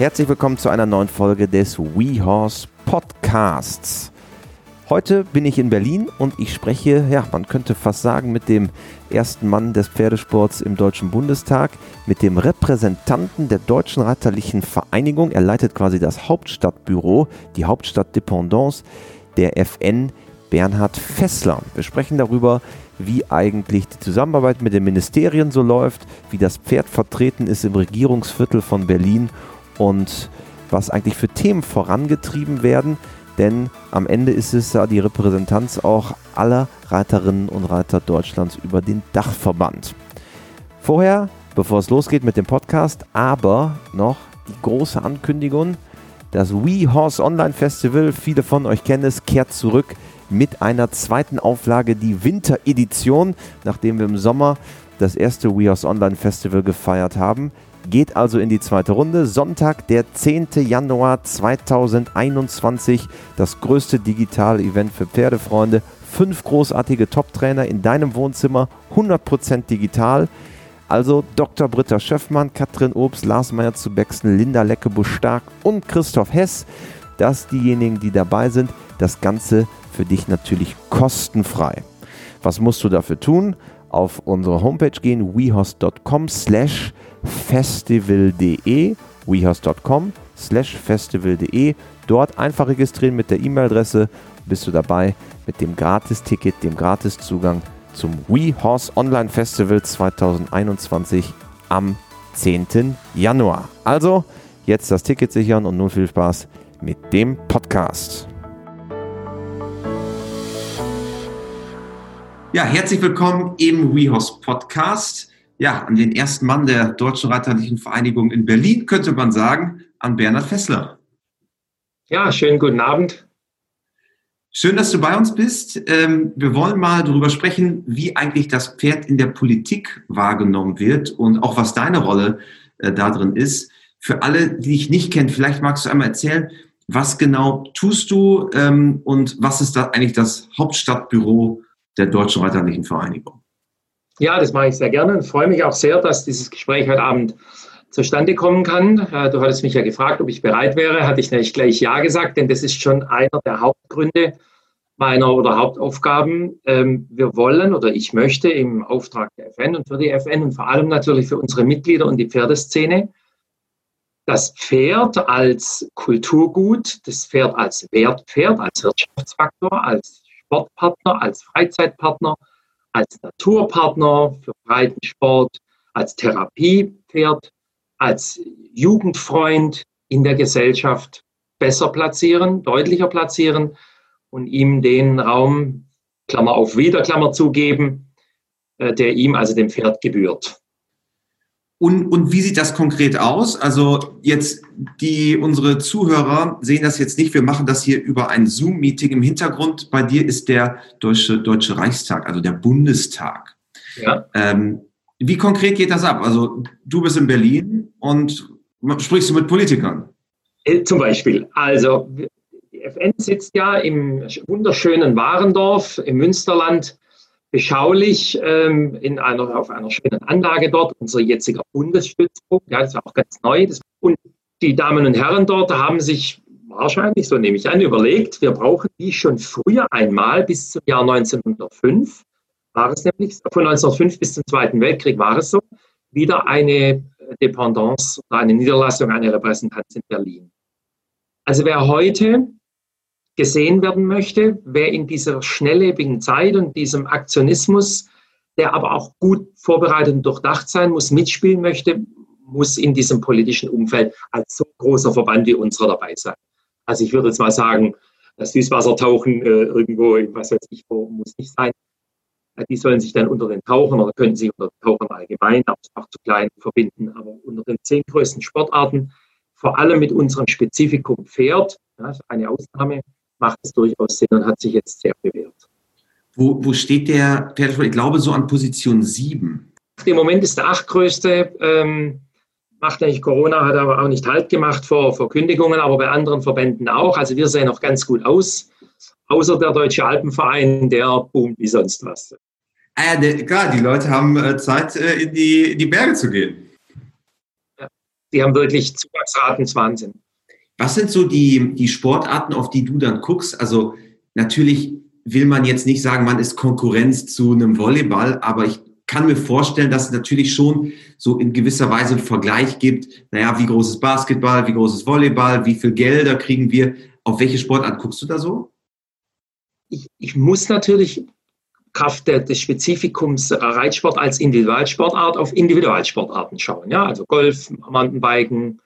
Herzlich willkommen zu einer neuen Folge des WeHorse Podcasts. Heute bin ich in Berlin und ich spreche, ja, man könnte fast sagen, mit dem ersten Mann des Pferdesports im Deutschen Bundestag, mit dem Repräsentanten der Deutschen Reiterlichen Vereinigung. Er leitet quasi das Hauptstadtbüro, die Hauptstadtdependance der FN, Bernhard Fessler. Wir sprechen darüber, wie eigentlich die Zusammenarbeit mit den Ministerien so läuft, wie das Pferd vertreten ist im Regierungsviertel von Berlin und was eigentlich für Themen vorangetrieben werden. Denn am Ende ist es ja die Repräsentanz auch aller Reiterinnen und Reiter Deutschlands über den Dachverband. Vorher, bevor es losgeht mit dem Podcast, aber noch die große Ankündigung. Das We Horse Online Festival, viele von euch kennen es, kehrt zurück mit einer zweiten Auflage, die Winteredition, nachdem wir im Sommer das erste WeHorse Online Festival gefeiert haben. Geht also in die zweite Runde. Sonntag, der 10. Januar 2021, das größte digitale Event für Pferdefreunde. Fünf großartige Top-Trainer in deinem Wohnzimmer, 100% digital. Also Dr. Britta Schöffmann, Katrin Obst, Lars Meyer zu Bexen, Linda Leckebusch-Stark und Christoph Hess. Das diejenigen, die dabei sind. Das Ganze für dich natürlich kostenfrei. Was musst du dafür tun? Auf unsere Homepage gehen, wehost.com slash festival.de, wehost.com slash festival.de. Dort einfach registrieren mit der E-Mail-Adresse, bist du dabei mit dem Gratis-Ticket, dem Gratiszugang zum WeHorse Online Festival 2021 am 10. Januar. Also jetzt das Ticket sichern und nun viel Spaß mit dem Podcast. Ja, herzlich willkommen im WeHorse Podcast. Ja, an den ersten Mann der Deutschen Reiterlichen Vereinigung in Berlin, könnte man sagen, an Bernhard Fessler. Ja, schönen guten Abend. Schön, dass du bei uns bist. Ähm, wir wollen mal darüber sprechen, wie eigentlich das Pferd in der Politik wahrgenommen wird und auch was deine Rolle äh, da drin ist. Für alle, die dich nicht kennen, vielleicht magst du einmal erzählen, was genau tust du ähm, und was ist da eigentlich das Hauptstadtbüro der Deutschen Reiterlichen Vereinigung. Ja, das mache ich sehr gerne und freue mich auch sehr, dass dieses Gespräch heute Abend zustande kommen kann. Äh, du hattest mich ja gefragt, ob ich bereit wäre. Hatte ich nämlich gleich Ja gesagt, denn das ist schon einer der Hauptgründe meiner oder Hauptaufgaben. Ähm, wir wollen oder ich möchte im Auftrag der FN und für die FN und vor allem natürlich für unsere Mitglieder und die Pferdeszene das Pferd als Kulturgut, das Pferd als Wertpferd, als Wirtschaftsfaktor, als Sportpartner, als Freizeitpartner, als Naturpartner für Breitensport, als Therapiepferd, als Jugendfreund in der Gesellschaft besser platzieren, deutlicher platzieren und ihm den Raum, Klammer auf wieder, Klammer zugeben, äh, der ihm, also dem Pferd, gebührt. Und, und wie sieht das konkret aus? Also jetzt die unsere Zuhörer sehen das jetzt nicht. Wir machen das hier über ein Zoom-Meeting. Im Hintergrund bei dir ist der Deutsche, Deutsche Reichstag, also der Bundestag. Ja. Ähm, wie konkret geht das ab? Also du bist in Berlin und sprichst du mit Politikern? Äh, zum Beispiel. Also die FN sitzt ja im wunderschönen Warendorf im Münsterland beschaulich ähm, in einer, auf einer schönen Anlage dort, unser jetziger Bundesstützpunkt, ja, das ist auch ganz neu. Das, und die Damen und Herren dort haben sich wahrscheinlich, so nehme ich an, überlegt, wir brauchen die schon früher einmal bis zum Jahr 1905, war es nämlich, von 1905 bis zum Zweiten Weltkrieg war es so, wieder eine Dependance oder eine Niederlassung, eine Repräsentanz in Berlin. Also wer heute gesehen werden möchte, wer in dieser schnelllebigen Zeit und diesem Aktionismus, der aber auch gut vorbereitet und durchdacht sein muss, mitspielen möchte, muss in diesem politischen Umfeld als so großer Verband wie unserer dabei sein. Also ich würde jetzt mal sagen, das Süßwassertauchen äh, irgendwo, was weiß ich, wo muss nicht sein. Die sollen sich dann unter den Tauchern oder können sich unter den Tauchern allgemein, auch zu klein verbinden, aber unter den zehn größten Sportarten, vor allem mit unserem Spezifikum Pferd, ja, eine Ausnahme, macht es durchaus Sinn und hat sich jetzt sehr bewährt. Wo, wo steht der Pferdesport? Ich glaube so an Position 7. Im Moment ist der achtgrößte. Ähm, macht eigentlich Corona, hat aber auch nicht Halt gemacht vor, vor Kündigungen, aber bei anderen Verbänden auch. Also wir sehen auch ganz gut aus. Außer der Deutsche Alpenverein, der boomt wie sonst was. Ah der, klar, die Leute haben äh, Zeit, äh, in, die, in die Berge zu gehen. Ja. die haben wirklich Zuwachsraten des Wahnsinn. Was sind so die, die Sportarten, auf die du dann guckst? Also natürlich will man jetzt nicht sagen, man ist Konkurrenz zu einem Volleyball, aber ich kann mir vorstellen, dass es natürlich schon so in gewisser Weise einen Vergleich gibt. Naja, wie groß ist Basketball, wie groß ist Volleyball, wie viel Gelder kriegen wir? Auf welche Sportart guckst du da so? Ich, ich muss natürlich Kraft des Spezifikums Reitsport als Individualsportart auf Individualsportarten schauen. Ja? Also Golf, Mountainbiken,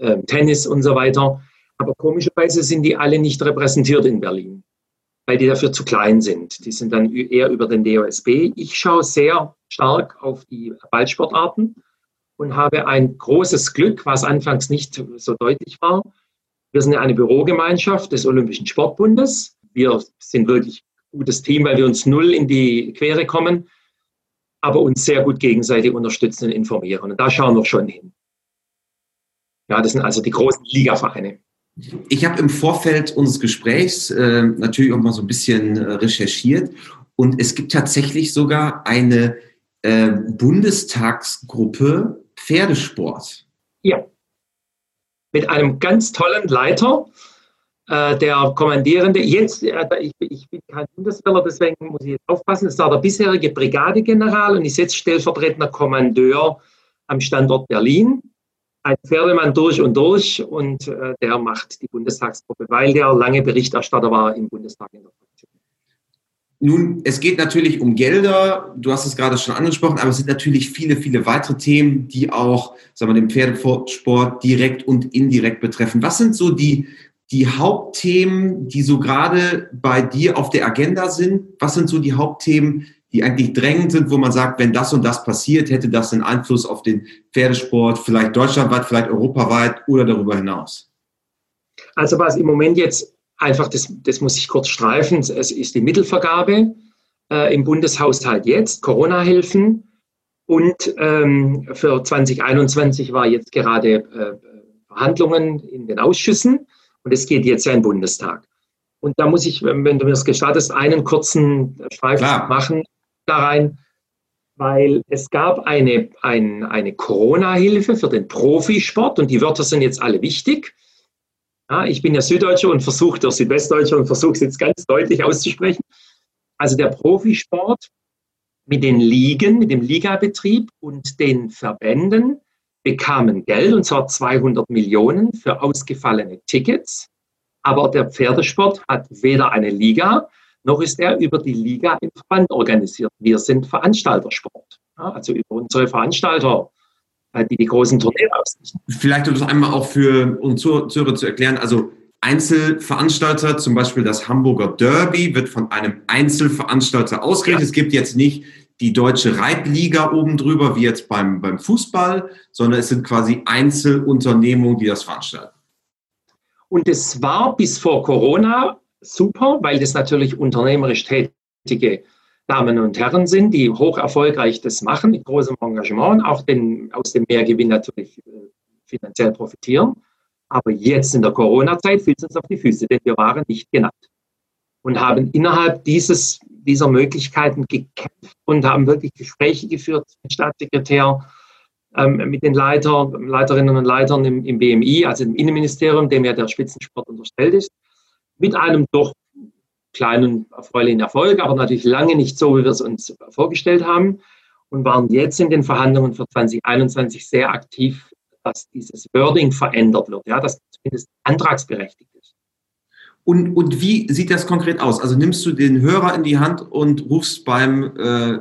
äh, Tennis und so weiter. Aber komischerweise sind die alle nicht repräsentiert in Berlin, weil die dafür zu klein sind. Die sind dann eher über den DOSB. Ich schaue sehr stark auf die Ballsportarten und habe ein großes Glück, was anfangs nicht so deutlich war. Wir sind eine Bürogemeinschaft des Olympischen Sportbundes. Wir sind wirklich gutes Team, weil wir uns null in die Quere kommen, aber uns sehr gut gegenseitig unterstützen und informieren. Und da schauen wir schon hin. Ja, das sind also die großen Ligavereine. Ich habe im Vorfeld unseres Gesprächs äh, natürlich auch mal so ein bisschen äh, recherchiert und es gibt tatsächlich sogar eine äh, Bundestagsgruppe Pferdesport. Ja, mit einem ganz tollen Leiter, äh, der Kommandierende, jetzt, äh, ich, ich, bin kein Bundeswehrler, deswegen muss ich jetzt aufpassen, das war der bisherige Brigadegeneral und ist jetzt stellvertretender Kommandeur am Standort Berlin. Ein Pferdemann durch und durch und äh, der macht die Bundestagsgruppe, weil der lange Berichterstatter war im Bundestag in der Fraktion. Nun, es geht natürlich um Gelder, du hast es gerade schon angesprochen, aber es sind natürlich viele, viele weitere Themen, die auch sagen wir, den Pferdesport direkt und indirekt betreffen. Was sind so die die Hauptthemen, die so gerade bei dir auf der Agenda sind? Was sind so die Hauptthemen, die eigentlich drängend sind, wo man sagt, wenn das und das passiert, hätte das einen Einfluss auf den Pferdesport, vielleicht deutschlandweit, vielleicht europaweit oder darüber hinaus? Also was im Moment jetzt einfach, das, das muss ich kurz streifen, es ist die Mittelvergabe äh, im Bundeshaushalt jetzt, Corona-Hilfen und ähm, für 2021 war jetzt gerade äh, Verhandlungen in den Ausschüssen. Und es geht jetzt ja im Bundestag. Und da muss ich, wenn du mir das gestattest, einen kurzen Streifen machen da rein, weil es gab eine, ein, eine Corona-Hilfe für den Profisport und die Wörter sind jetzt alle wichtig. Ja, ich bin ja Süddeutscher und versuche, der Südwestdeutscher und versuche es jetzt ganz deutlich auszusprechen. Also der Profisport mit den Ligen, mit dem Ligabetrieb und den Verbänden bekamen Geld, und zwar 200 Millionen für ausgefallene Tickets. Aber der Pferdesport hat weder eine Liga, noch ist er über die Liga im Verband organisiert. Wir sind Veranstaltersport, also über unsere Veranstalter, äh, die die großen Turniere ausrichten. Vielleicht um das einmal auch für unsere Zuhörer zu erklären, also Einzelveranstalter, zum Beispiel das Hamburger Derby, wird von einem Einzelveranstalter ausgerichtet. Ja. Es gibt jetzt nicht die deutsche Reitliga oben drüber, wie jetzt beim, beim Fußball, sondern es sind quasi Einzelunternehmungen, die das veranstalten. Und es war bis vor Corona super, weil das natürlich unternehmerisch tätige Damen und Herren sind, die hoch erfolgreich das machen, mit großem Engagement, auch den, aus dem Mehrgewinn natürlich äh, finanziell profitieren. Aber jetzt in der Corona-Zeit fiel es uns auf die Füße, denn wir waren nicht genannt und haben innerhalb dieses dieser Möglichkeiten gekämpft und haben wirklich Gespräche geführt mit dem Staatssekretär, ähm, mit den Leiter, Leiterinnen und Leitern im, im BMI, also im Innenministerium, dem ja der Spitzensport unterstellt ist, mit einem doch kleinen erfreulichen Erfolg, aber natürlich lange nicht so, wie wir es uns vorgestellt haben und waren jetzt in den Verhandlungen für 2021 sehr aktiv, dass dieses Wording verändert wird, ja, dass zumindest antragsberechtigt und, und wie sieht das konkret aus? Also nimmst du den Hörer in die Hand und rufst beim äh,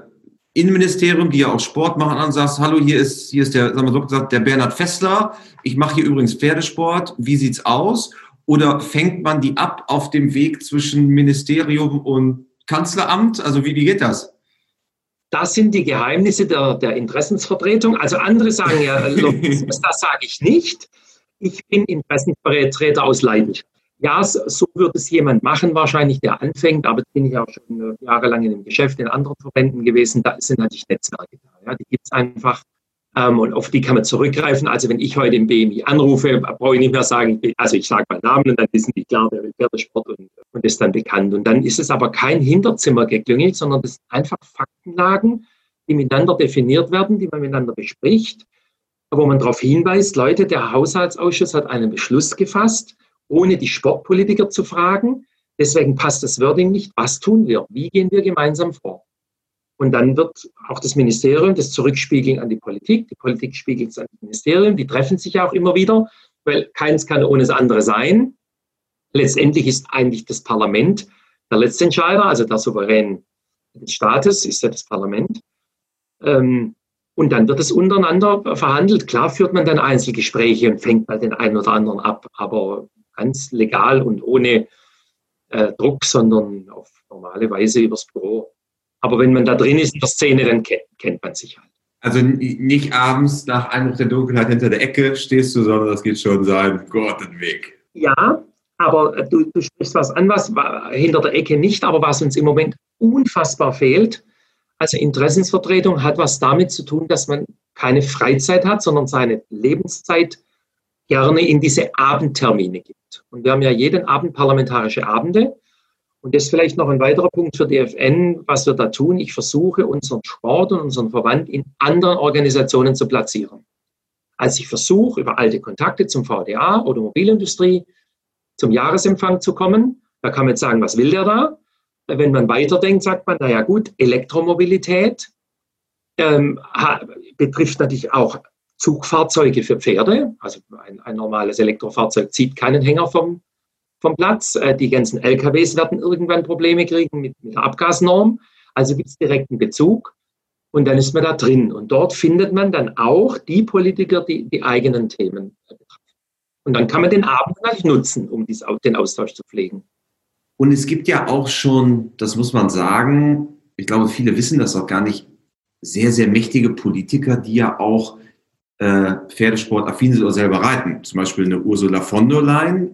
Innenministerium, die ja auch Sport machen, an und sagst, hallo, hier ist, hier ist der, sagen wir so gesagt, der Bernhard Fessler. Ich mache hier übrigens Pferdesport. Wie sieht's aus? Oder fängt man die ab auf dem Weg zwischen Ministerium und Kanzleramt? Also wie, wie geht das? Das sind die Geheimnisse der, der Interessensvertretung. Also andere sagen ja, das sage ich nicht. Ich bin Interessenvertreter aus Leidenschaft. Ja, so wird es jemand machen, wahrscheinlich, der anfängt, aber bin ich auch schon äh, jahrelang in dem Geschäft in anderen Verbänden gewesen. Da sind natürlich Netzwerke da. Ja, die gibt es einfach ähm, und auf die kann man zurückgreifen. Also wenn ich heute im BMI anrufe, brauche ich nicht mehr sagen, also ich sage meinen Namen und dann wissen die klar, der Pferdesport und, und ist dann bekannt. Und dann ist es aber kein Hinterzimmergeklüngel, sondern das sind einfach Faktenlagen, die miteinander definiert werden, die man miteinander bespricht wo man darauf hinweist, Leute, der Haushaltsausschuss hat einen Beschluss gefasst, ohne die Sportpolitiker zu fragen. Deswegen passt das Wording nicht. Was tun wir? Wie gehen wir gemeinsam vor? Und dann wird auch das Ministerium das zurückspiegeln an die Politik. Die Politik spiegelt es an das Ministerium. Die treffen sich ja auch immer wieder, weil keins kann ohne das andere sein. Letztendlich ist eigentlich das Parlament der letzte Entscheider, also der Souverän des Staates ist ja das Parlament. Ähm, und dann wird es untereinander verhandelt. Klar führt man dann Einzelgespräche und fängt mal den einen oder anderen ab, aber ganz legal und ohne äh, Druck, sondern auf normale Weise übers Büro. Aber wenn man da drin ist in der Szene, dann kennt, kennt man sich halt. Also nicht abends nach Einbruch der Dunkelheit hinter der Ecke stehst du, sondern das geht schon seinen Gott Weg. Ja, aber du, du sprichst was an, was hinter der Ecke nicht, aber was uns im Moment unfassbar fehlt. Also Interessensvertretung hat was damit zu tun, dass man keine Freizeit hat, sondern seine Lebenszeit gerne in diese Abendtermine gibt. Und wir haben ja jeden Abend parlamentarische Abende. Und das ist vielleicht noch ein weiterer Punkt für DFN, was wir da tun. Ich versuche, unseren Sport und unseren Verband in anderen Organisationen zu platzieren. Also ich versuche, über alte Kontakte zum VDA, Automobilindustrie, zum Jahresempfang zu kommen. Da kann man jetzt sagen, was will der da? Wenn man weiterdenkt, sagt man, naja gut, Elektromobilität ähm, betrifft natürlich auch Zugfahrzeuge für Pferde. Also ein, ein, normales Elektrofahrzeug zieht keinen Hänger vom, vom Platz. Äh, die ganzen LKWs werden irgendwann Probleme kriegen mit, mit der Abgasnorm. Also gibt es direkten Bezug. Und dann ist man da drin. Und dort findet man dann auch die Politiker, die die eigenen Themen betreffen. Und dann kann man den Abend natürlich nutzen, um dies, den Austausch zu pflegen. Und es gibt ja auch schon, das muss man sagen, ich glaube, viele wissen das auch gar nicht, sehr, sehr mächtige Politiker, die ja auch äh, Pferdesport-affin sind oder selber reiten. Zum Beispiel eine Ursula von der Leyen,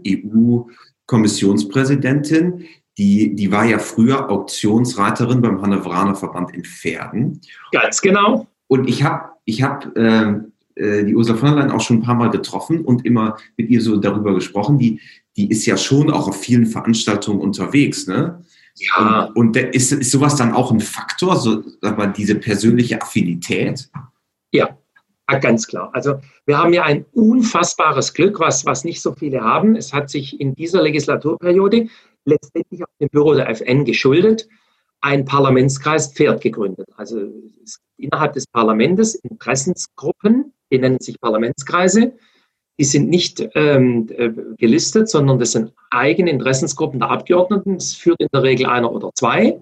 EU-Kommissionspräsidentin, die, die war ja früher Auktionsreiterin beim Hannoveraner Verband in Pferden. Ganz genau. Und ich habe ich hab, äh, äh, die Ursula von der Leyen auch schon ein paar Mal getroffen und immer mit ihr so darüber gesprochen. Die, die ist ja schon auch auf vielen Veranstaltungen unterwegs, ne? Ja. Und, und ist, ist sowas dann auch ein Faktor, so, sag mal, diese persönliche Affinität? Ja, ganz klar. Also wir haben ja ein unfassbares Glück, was, was nicht so viele haben. Es hat sich in dieser Legislaturperiode letztendlich auf dem Büro der FN geschuldet, ein Parlamentskreis Pferd gegründet. Also innerhalb des Parlaments Interessensgruppen, die nennen sich Parlamentskreise. Die sind nicht ähm, äh, gelistet, sondern das sind eigene Interessensgruppen der Abgeordneten. Das führt in der Regel einer oder zwei.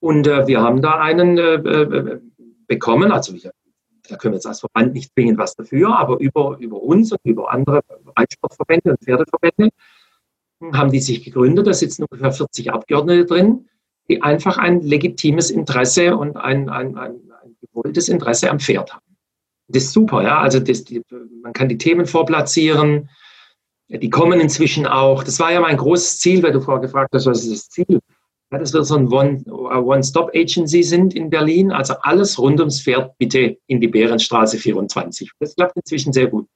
Und äh, wir haben da einen äh, äh bekommen. Also wir, da können wir jetzt als Verband nicht zwingend was dafür, aber über, über uns und über andere Reitsportverbände und Pferdeverbände haben die sich gegründet. Da sitzen ungefähr 40 Abgeordnete drin, die einfach ein legitimes Interesse und ein, ein, ein, ein gewolltes Interesse am Pferd haben. Das ist super, ja. Also das, die, man kann die Themen vorplatzieren. Die kommen inzwischen auch. Das war ja mein großes Ziel, weil du vorher gefragt hast, was ist das Ziel? Ja, dass wir so ein One-Stop-Agency sind in Berlin. Also alles rund ums Pferd bitte in die Bärenstraße 24. Das klappt inzwischen sehr gut.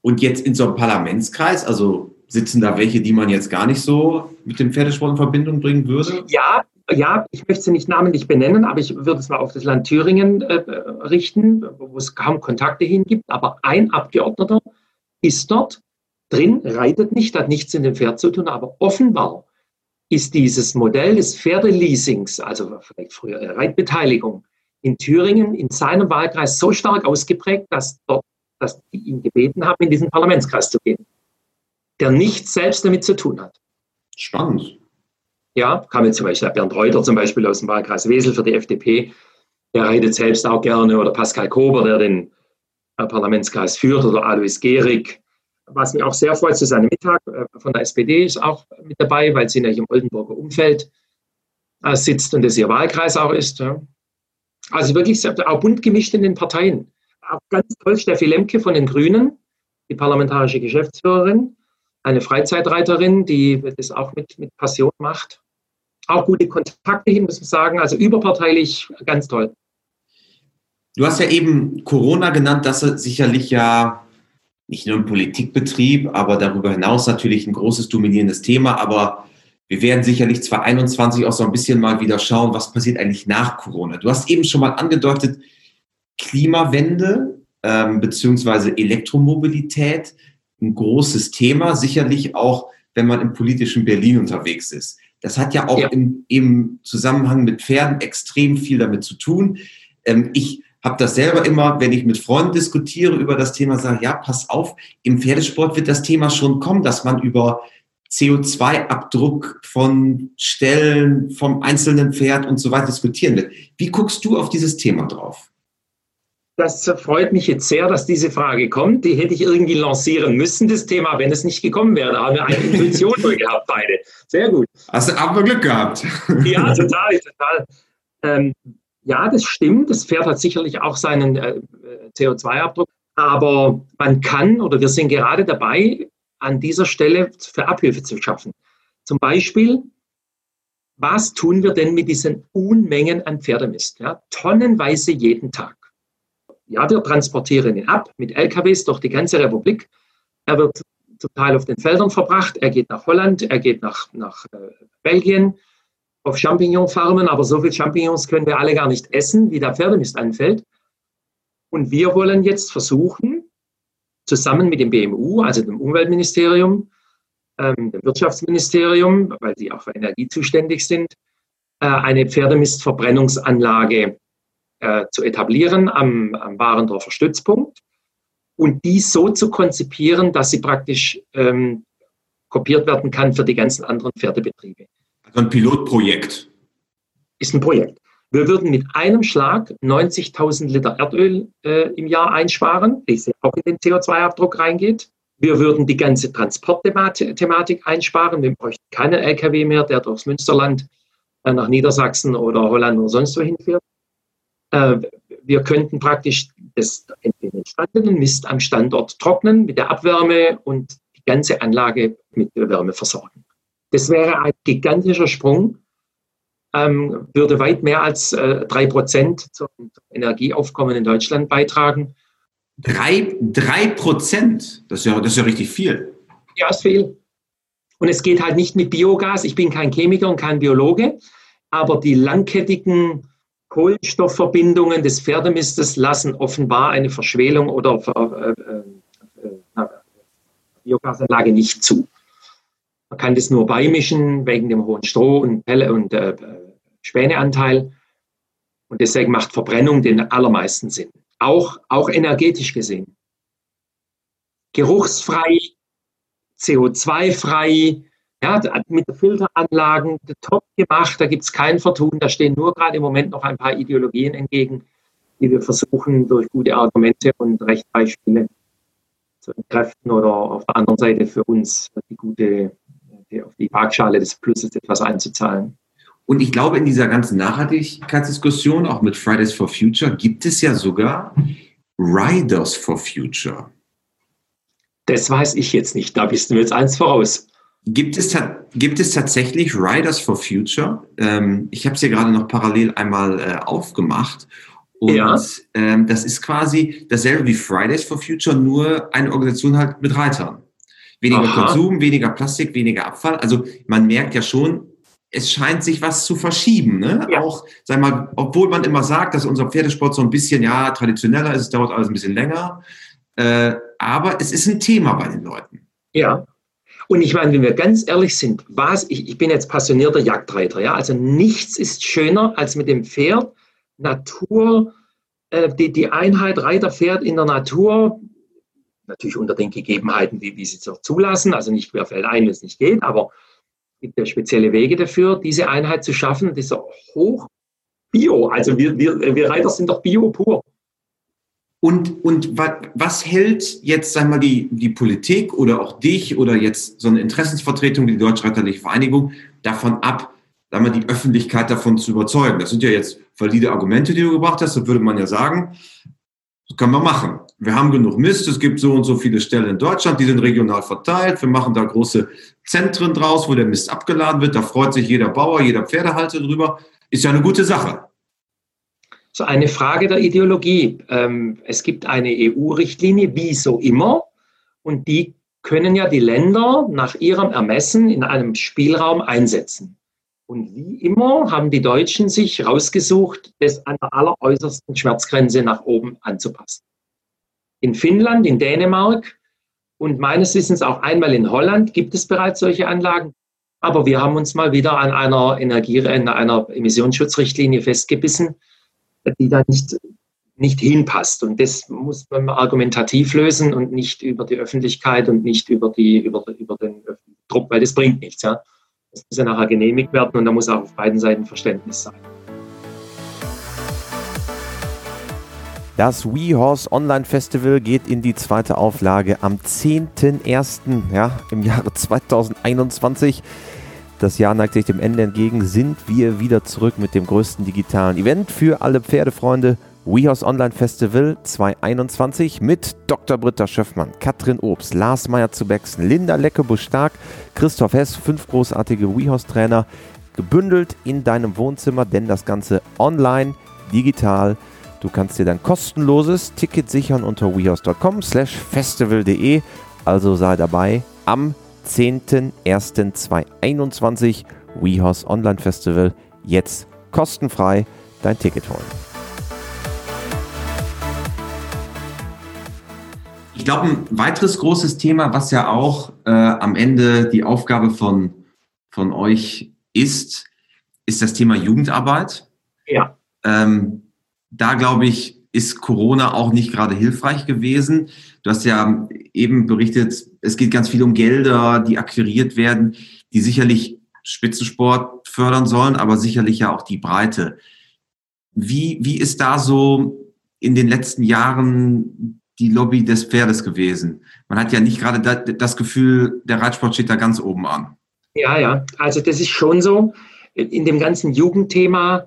Und jetzt in so einem Parlamentskreis, also sitzen da welche, die man jetzt gar nicht so mit dem Pferdesport in Verbindung bringen würde? Ja, ja, ich möchte sie nicht namentlich benennen, aber ich würde es mal auf das Land Thüringen äh, richten, wo es kaum Kontakte hin gibt. Aber ein Abgeordneter ist dort drin, reitet nicht, hat nichts in dem Pferd zu tun, aber offenbar ist dieses Modell des Pferdeleasings, also vielleicht früher Reitbeteiligung, in Thüringen in seinem Wahlkreis so stark ausgeprägt, dass dort, dass die ihn gebeten haben, in diesen Parlamentskreis zu gehen, der nichts selbst damit zu tun hat. Spannend. Ja, kam jetzt zum Beispiel Bernd Reuter zum Beispiel aus dem Wahlkreis Wesel für die FDP. Der reitet selbst auch gerne. Oder Pascal Kober, der den äh, Parlamentskreis führt. Oder Alois Gehrig. Was mich auch sehr freut, Susanne Mittag äh, von der SPD ist auch mit dabei, weil sie nämlich im Oldenburger Umfeld äh, sitzt und das ihr Wahlkreis auch ist. Also wirklich auch bunt gemischt in den Parteien. Auch ganz toll Steffi Lemke von den Grünen, die parlamentarische Geschäftsführerin, eine Freizeitreiterin, die das auch mit, mit Passion macht auch gute Kontakte hin, muss man sagen. Also überparteilich ganz toll. Du hast ja eben Corona genannt, das ist sicherlich ja nicht nur im Politikbetrieb, aber darüber hinaus natürlich ein großes dominierendes Thema. Aber wir werden sicherlich 2021 auch so ein bisschen mal wieder schauen, was passiert eigentlich nach Corona. Du hast eben schon mal angedeutet, Klimawende ähm, beziehungsweise Elektromobilität ein großes Thema, sicherlich auch, wenn man im politischen Berlin unterwegs ist. Das hat ja auch ja. Im, im, Zusammenhang mit Pferden extrem viel damit zu tun. Ähm, ich habe das selber immer, wenn ich mit Freunden diskutiere über das Thema, sage, ja, pass auf, im Pferdesport wird das Thema schon kommen, dass man über CO2-Abdruck von Stellen, vom einzelnen Pferd und so weiter diskutieren wird. Wie guckst du auf dieses Thema drauf? Das freut mich jetzt sehr, dass diese Frage kommt. Die hätte ich irgendwie lancieren müssen, das Thema, wenn es nicht gekommen wäre. Da haben wir eine Intuition gehabt, beide. Sehr gut. Hast du aber Glück gehabt. Ja, total, total. Ähm, ja, das stimmt. Das Pferd hat sicherlich auch seinen äh, CO2-Abdruck. Aber man kann, oder wir sind gerade dabei, an dieser Stelle für Abhilfe zu schaffen. Zum Beispiel, was tun wir denn mit diesen Unmengen an Pferdemist? Ja, tonnenweise jeden Tag. Ja, wir transportieren ihn ab mit LKWs durch die ganze Republik. Er wird zum Teil auf den Feldern verbracht. Er geht nach Holland, er geht nach, nach äh, Belgien auf Champignonfarmen, aber so viele Champignons können wir alle gar nicht essen, wie der Pferdemist anfällt. Und wir wollen jetzt versuchen, zusammen mit dem BMU, also dem Umweltministerium, ähm, dem Wirtschaftsministerium, weil sie auch für Energie zuständig sind, äh, eine Pferdemistverbrennungsanlage äh, zu etablieren am, am Warendorfer Stützpunkt und die so zu konzipieren, dass sie praktisch ähm, kopiert werden kann für die ganzen anderen Pferdebetriebe. Ein Pilotprojekt. Ist ein Projekt. Wir würden mit einem Schlag 90.000 Liter Erdöl äh, im Jahr einsparen, das auch in den CO2-Abdruck reingeht. Wir würden die ganze Transportthematik einsparen. Wir bräuchten keinen LKW mehr, der durchs Münsterland äh, nach Niedersachsen oder Holland oder sonst wohin fährt. Äh, wir könnten praktisch das, den entstandenen Mist am Standort trocknen mit der Abwärme und die ganze Anlage mit Wärme versorgen. Das wäre ein gigantischer Sprung, ähm, würde weit mehr als äh, drei äh, Prozent zum Energieaufkommen in Deutschland beitragen. Drei, drei Prozent? Das, ist ja, das ist ja richtig viel. Ja, ist viel. Und es geht halt nicht mit Biogas. Ich bin kein Chemiker und kein Biologe, aber die langkettigen Kohlenstoffverbindungen des Pferdemistes lassen offenbar eine Verschwelung oder äh, äh, äh, Biogasanlage nicht zu. Man kann das nur beimischen wegen dem hohen Stroh- und Pelle- und äh, Späneanteil. Und deswegen macht Verbrennung den allermeisten Sinn. Auch, auch energetisch gesehen. Geruchsfrei, CO2-frei, ja, mit Filteranlagen top gemacht, da gibt es kein Vertun, da stehen nur gerade im Moment noch ein paar Ideologien entgegen, die wir versuchen durch gute Argumente und Rechtsbeispiele zu entkräften oder auf der anderen Seite für uns die gute, auf die Waagschale des Pluses etwas einzuzahlen. Und ich glaube, in dieser ganzen Nachhaltigkeitsdiskussion, auch mit Fridays for Future, gibt es ja sogar Riders for Future. Das weiß ich jetzt nicht, da bist du mir jetzt eins voraus. Gibt es, gibt es tatsächlich Riders for Future? Ähm, ich habe es hier gerade noch parallel einmal äh, aufgemacht. Und ja. ähm, das ist quasi dasselbe wie Fridays for Future, nur eine Organisation halt mit Reitern. Weniger Aha. Konsum, weniger Plastik, weniger Abfall. Also man merkt ja schon, es scheint sich was zu verschieben. Ne? Ja. Auch, sag mal, obwohl man immer sagt, dass unser Pferdesport so ein bisschen, ja, traditioneller ist, es dauert alles ein bisschen länger. Äh, aber es ist ein Thema bei den Leuten. Ja, und ich meine, wenn wir ganz ehrlich sind, was, ich, ich bin jetzt passionierter Jagdreiter, ja, also nichts ist schöner als mit dem Pferd, Natur, äh, die, die Einheit Reiter-Pferd in der Natur, natürlich unter den Gegebenheiten, wie, wie sie es auch zulassen, also nicht fällt ein, wenn es nicht geht, aber es gibt ja spezielle Wege dafür, diese Einheit zu schaffen, dieser hoch Bio, also wir, wir, wir Reiter sind doch Bio pur. Und, und was hält jetzt, sagen wir mal, die, die Politik oder auch dich oder jetzt so eine Interessensvertretung, die Deutschreiterliche Vereinigung, davon ab, sagen wir, die Öffentlichkeit davon zu überzeugen? Das sind ja jetzt valide Argumente, die du gebracht hast. Da würde man ja sagen, das können wir machen. Wir haben genug Mist. Es gibt so und so viele Stellen in Deutschland, die sind regional verteilt. Wir machen da große Zentren draus, wo der Mist abgeladen wird. Da freut sich jeder Bauer, jeder Pferdehalter drüber. Ist ja eine gute Sache. So eine Frage der Ideologie. Ähm, es gibt eine EU-Richtlinie, wie so immer, und die können ja die Länder nach ihrem Ermessen in einem Spielraum einsetzen. Und wie immer haben die Deutschen sich rausgesucht, das an der alleräußersten Schmerzgrenze nach oben anzupassen. In Finnland, in Dänemark und meines Wissens auch einmal in Holland gibt es bereits solche Anlagen. Aber wir haben uns mal wieder an einer Energie, an einer Emissionsschutzrichtlinie festgebissen, die da nicht, nicht hinpasst. Und das muss man argumentativ lösen und nicht über die Öffentlichkeit und nicht über, die, über, über den Druck, weil das bringt nichts. Ja. Das muss ja nachher genehmigt werden und da muss auch auf beiden Seiten Verständnis sein. Das WeHorse Online Festival geht in die zweite Auflage am 10.01. Ja, im Jahre 2021. Das Jahr neigt sich dem Ende entgegen, sind wir wieder zurück mit dem größten digitalen Event für alle Pferdefreunde. WeHorse Online Festival 2021 mit Dr. Britta Schöffmann, Katrin Obst, Lars Meyer zu Bexen, Linda Leckebusch-Stark, Christoph Hess, fünf großartige WeHorse-Trainer, gebündelt in deinem Wohnzimmer, denn das Ganze online, digital, Du kannst dir dein kostenloses Ticket sichern unter wehouse.com slash festival.de. Also sei dabei am 10.01.2021 WeHouse Online Festival. Jetzt kostenfrei dein Ticket holen. Ich glaube, ein weiteres großes Thema, was ja auch äh, am Ende die Aufgabe von, von euch ist, ist das Thema Jugendarbeit. Ja. Ähm, da glaube ich, ist Corona auch nicht gerade hilfreich gewesen. Du hast ja eben berichtet, es geht ganz viel um Gelder, die akquiriert werden, die sicherlich Spitzensport fördern sollen, aber sicherlich ja auch die Breite. Wie, wie ist da so in den letzten Jahren die Lobby des Pferdes gewesen? Man hat ja nicht gerade das Gefühl, der Reitsport steht da ganz oben an. Ja, ja, also das ist schon so. In dem ganzen Jugendthema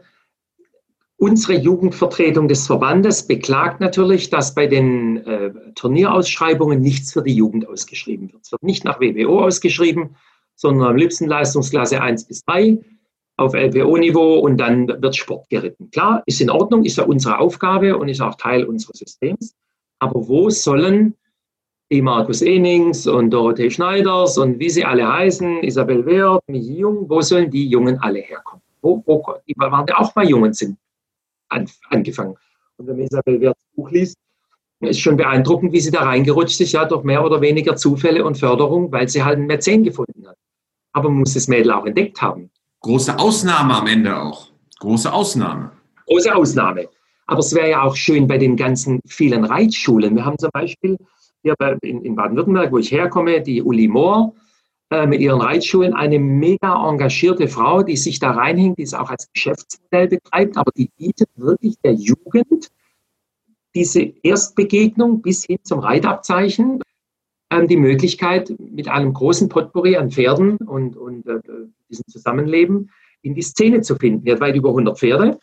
Unsere Jugendvertretung des Verbandes beklagt natürlich, dass bei den äh, Turnierausschreibungen nichts für die Jugend ausgeschrieben wird. Es wird nicht nach WBO ausgeschrieben, sondern am liebsten Leistungsklasse 1 bis 3 auf LPO-Niveau und dann wird Sport geritten. Klar, ist in Ordnung, ist ja unsere Aufgabe und ist auch Teil unseres Systems. Aber wo sollen die Markus Enings und Dorothee Schneiders und wie sie alle heißen, Isabel Wert, Michi Jung, wo sollen die Jungen alle herkommen? Wo, wo, die waren ja auch mal Jungen sind an, angefangen. Und wenn man Isabel Werts Buch liest, ist schon beeindruckend, wie sie da reingerutscht ist, ja, durch mehr oder weniger Zufälle und Förderung, weil sie halt einen Mäzen gefunden hat. Aber man muss das Mädel auch entdeckt haben. Große Ausnahme am Ende auch. Große Ausnahme. Große Ausnahme. Aber es wäre ja auch schön bei den ganzen vielen Reitschulen. Wir haben zum Beispiel hier in, in Baden-Württemberg, wo ich herkomme, die Uli Mohr, äh, mit ihren Reitschulen eine mega engagierte Frau, die sich da reinhängt, die es auch als Geschäftsmodell betreibt, aber die bietet wirklich der Jugend diese Erstbegegnung bis hin zum Reitabzeichen ähm, die Möglichkeit, mit einem großen Potpourri an Pferden und, und äh, diesem Zusammenleben in die Szene zu finden. Die hat weit über 100 Pferde,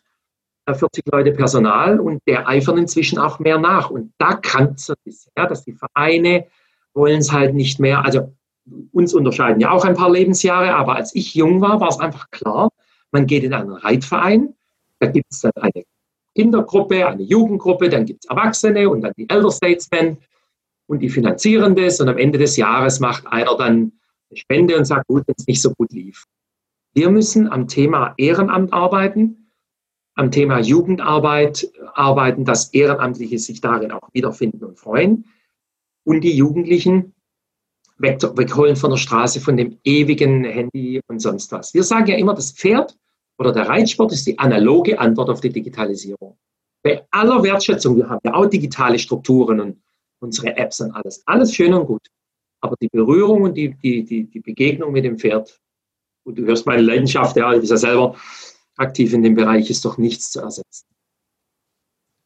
40 äh, Leute Personal und der eifern inzwischen auch mehr nach. Und da kann es bisher, dass die Vereine wollen es halt nicht mehr, also uns unterscheiden ja auch ein paar Lebensjahre, aber als ich jung war, war es einfach klar, man geht in einen Reitverein, da gibt es dann eine Kindergruppe, eine Jugendgruppe, dann gibt es Erwachsene und dann die Elder Statesmen und die finanzieren das und am Ende des Jahres macht einer dann eine Spende und sagt, gut, wenn es nicht so gut lief. Wir müssen am Thema Ehrenamt arbeiten, am Thema Jugendarbeit arbeiten, dass Ehrenamtliche sich darin auch wiederfinden und freuen und die Jugendlichen weg, wegholen von der Straße, von dem ewigen Handy und sonst was. Wir sagen ja immer, das Pferd oder der Reitsport ist die analoge Antwort auf die Digitalisierung. Bei aller Wertschätzung, wir haben ja auch digitale Strukturen und unsere Apps und alles, alles schön und gut. Aber die Berührung und die, die, die, die Begegnung mit dem Pferd, und du hörst meine Leidenschaft, ja, ich bin ja selber aktiv in dem Bereich, ist doch nichts zu ersetzen.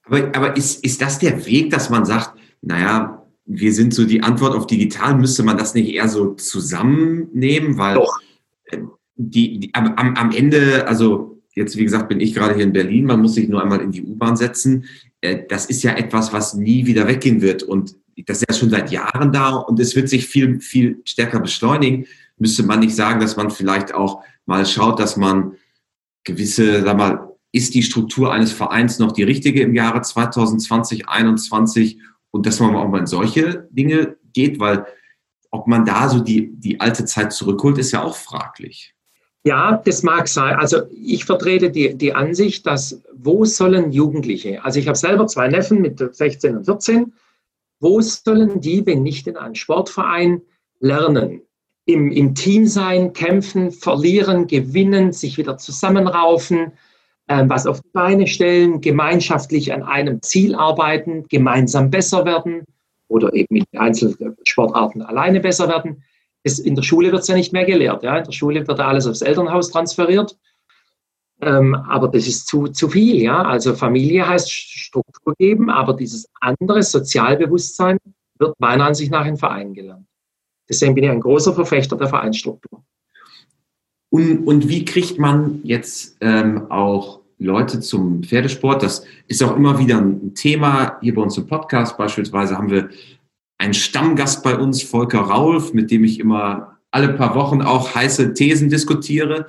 Aber, aber ist, ist das der Weg, dass man sagt, naja, wir sind so die Antwort auf digital, müsste man das nicht eher so zusammennehmen, weil Doch. Äh, die, die am, am Ende, also jetzt wie gesagt bin ich gerade hier in Berlin, man muss sich nur einmal in die U-Bahn setzen. Äh, das ist ja etwas, was nie wieder weggehen wird und das ist ja schon seit Jahren da und es wird sich viel, viel stärker beschleunigen. Müsste man nicht sagen, dass man vielleicht auch mal schaut, dass man gewisse, sag mal, ist die Struktur eines Vereins noch die richtige im Jahre 2020, 2021 und dass man auch mal in solche Dinge geht, weil ob man da so die, die alte Zeit zurückholt, ist ja auch fraglich. Ja, das mag sein. Also ich vertrete die, die Ansicht, dass wo sollen Jugendliche, also ich habe selber zwei Neffen mit 16 und 14, wo sollen die, wenn nicht in einem Sportverein, lernen? Im, Im Team sein, kämpfen, verlieren, gewinnen, sich wieder zusammenraufen, was auf die Beine stellen, gemeinschaftlich an einem Ziel arbeiten, gemeinsam besser werden oder eben mit Einzelsportarten alleine besser werden. Das, in der Schule wird es ja nicht mehr gelehrt. Ja? In der Schule wird alles aufs Elternhaus transferiert. Ähm, aber das ist zu, zu viel. Ja? Also Familie heißt Struktur geben, aber dieses andere Sozialbewusstsein wird meiner Ansicht nach in Vereinen gelernt. Deswegen bin ich ein großer Verfechter der Vereinsstruktur. Und, und wie kriegt man jetzt ähm, auch Leute zum Pferdesport? Das ist auch immer wieder ein Thema. Hier bei uns im Podcast beispielsweise haben wir einen Stammgast bei uns, Volker Raulf, mit dem ich immer alle paar Wochen auch heiße Thesen diskutiere.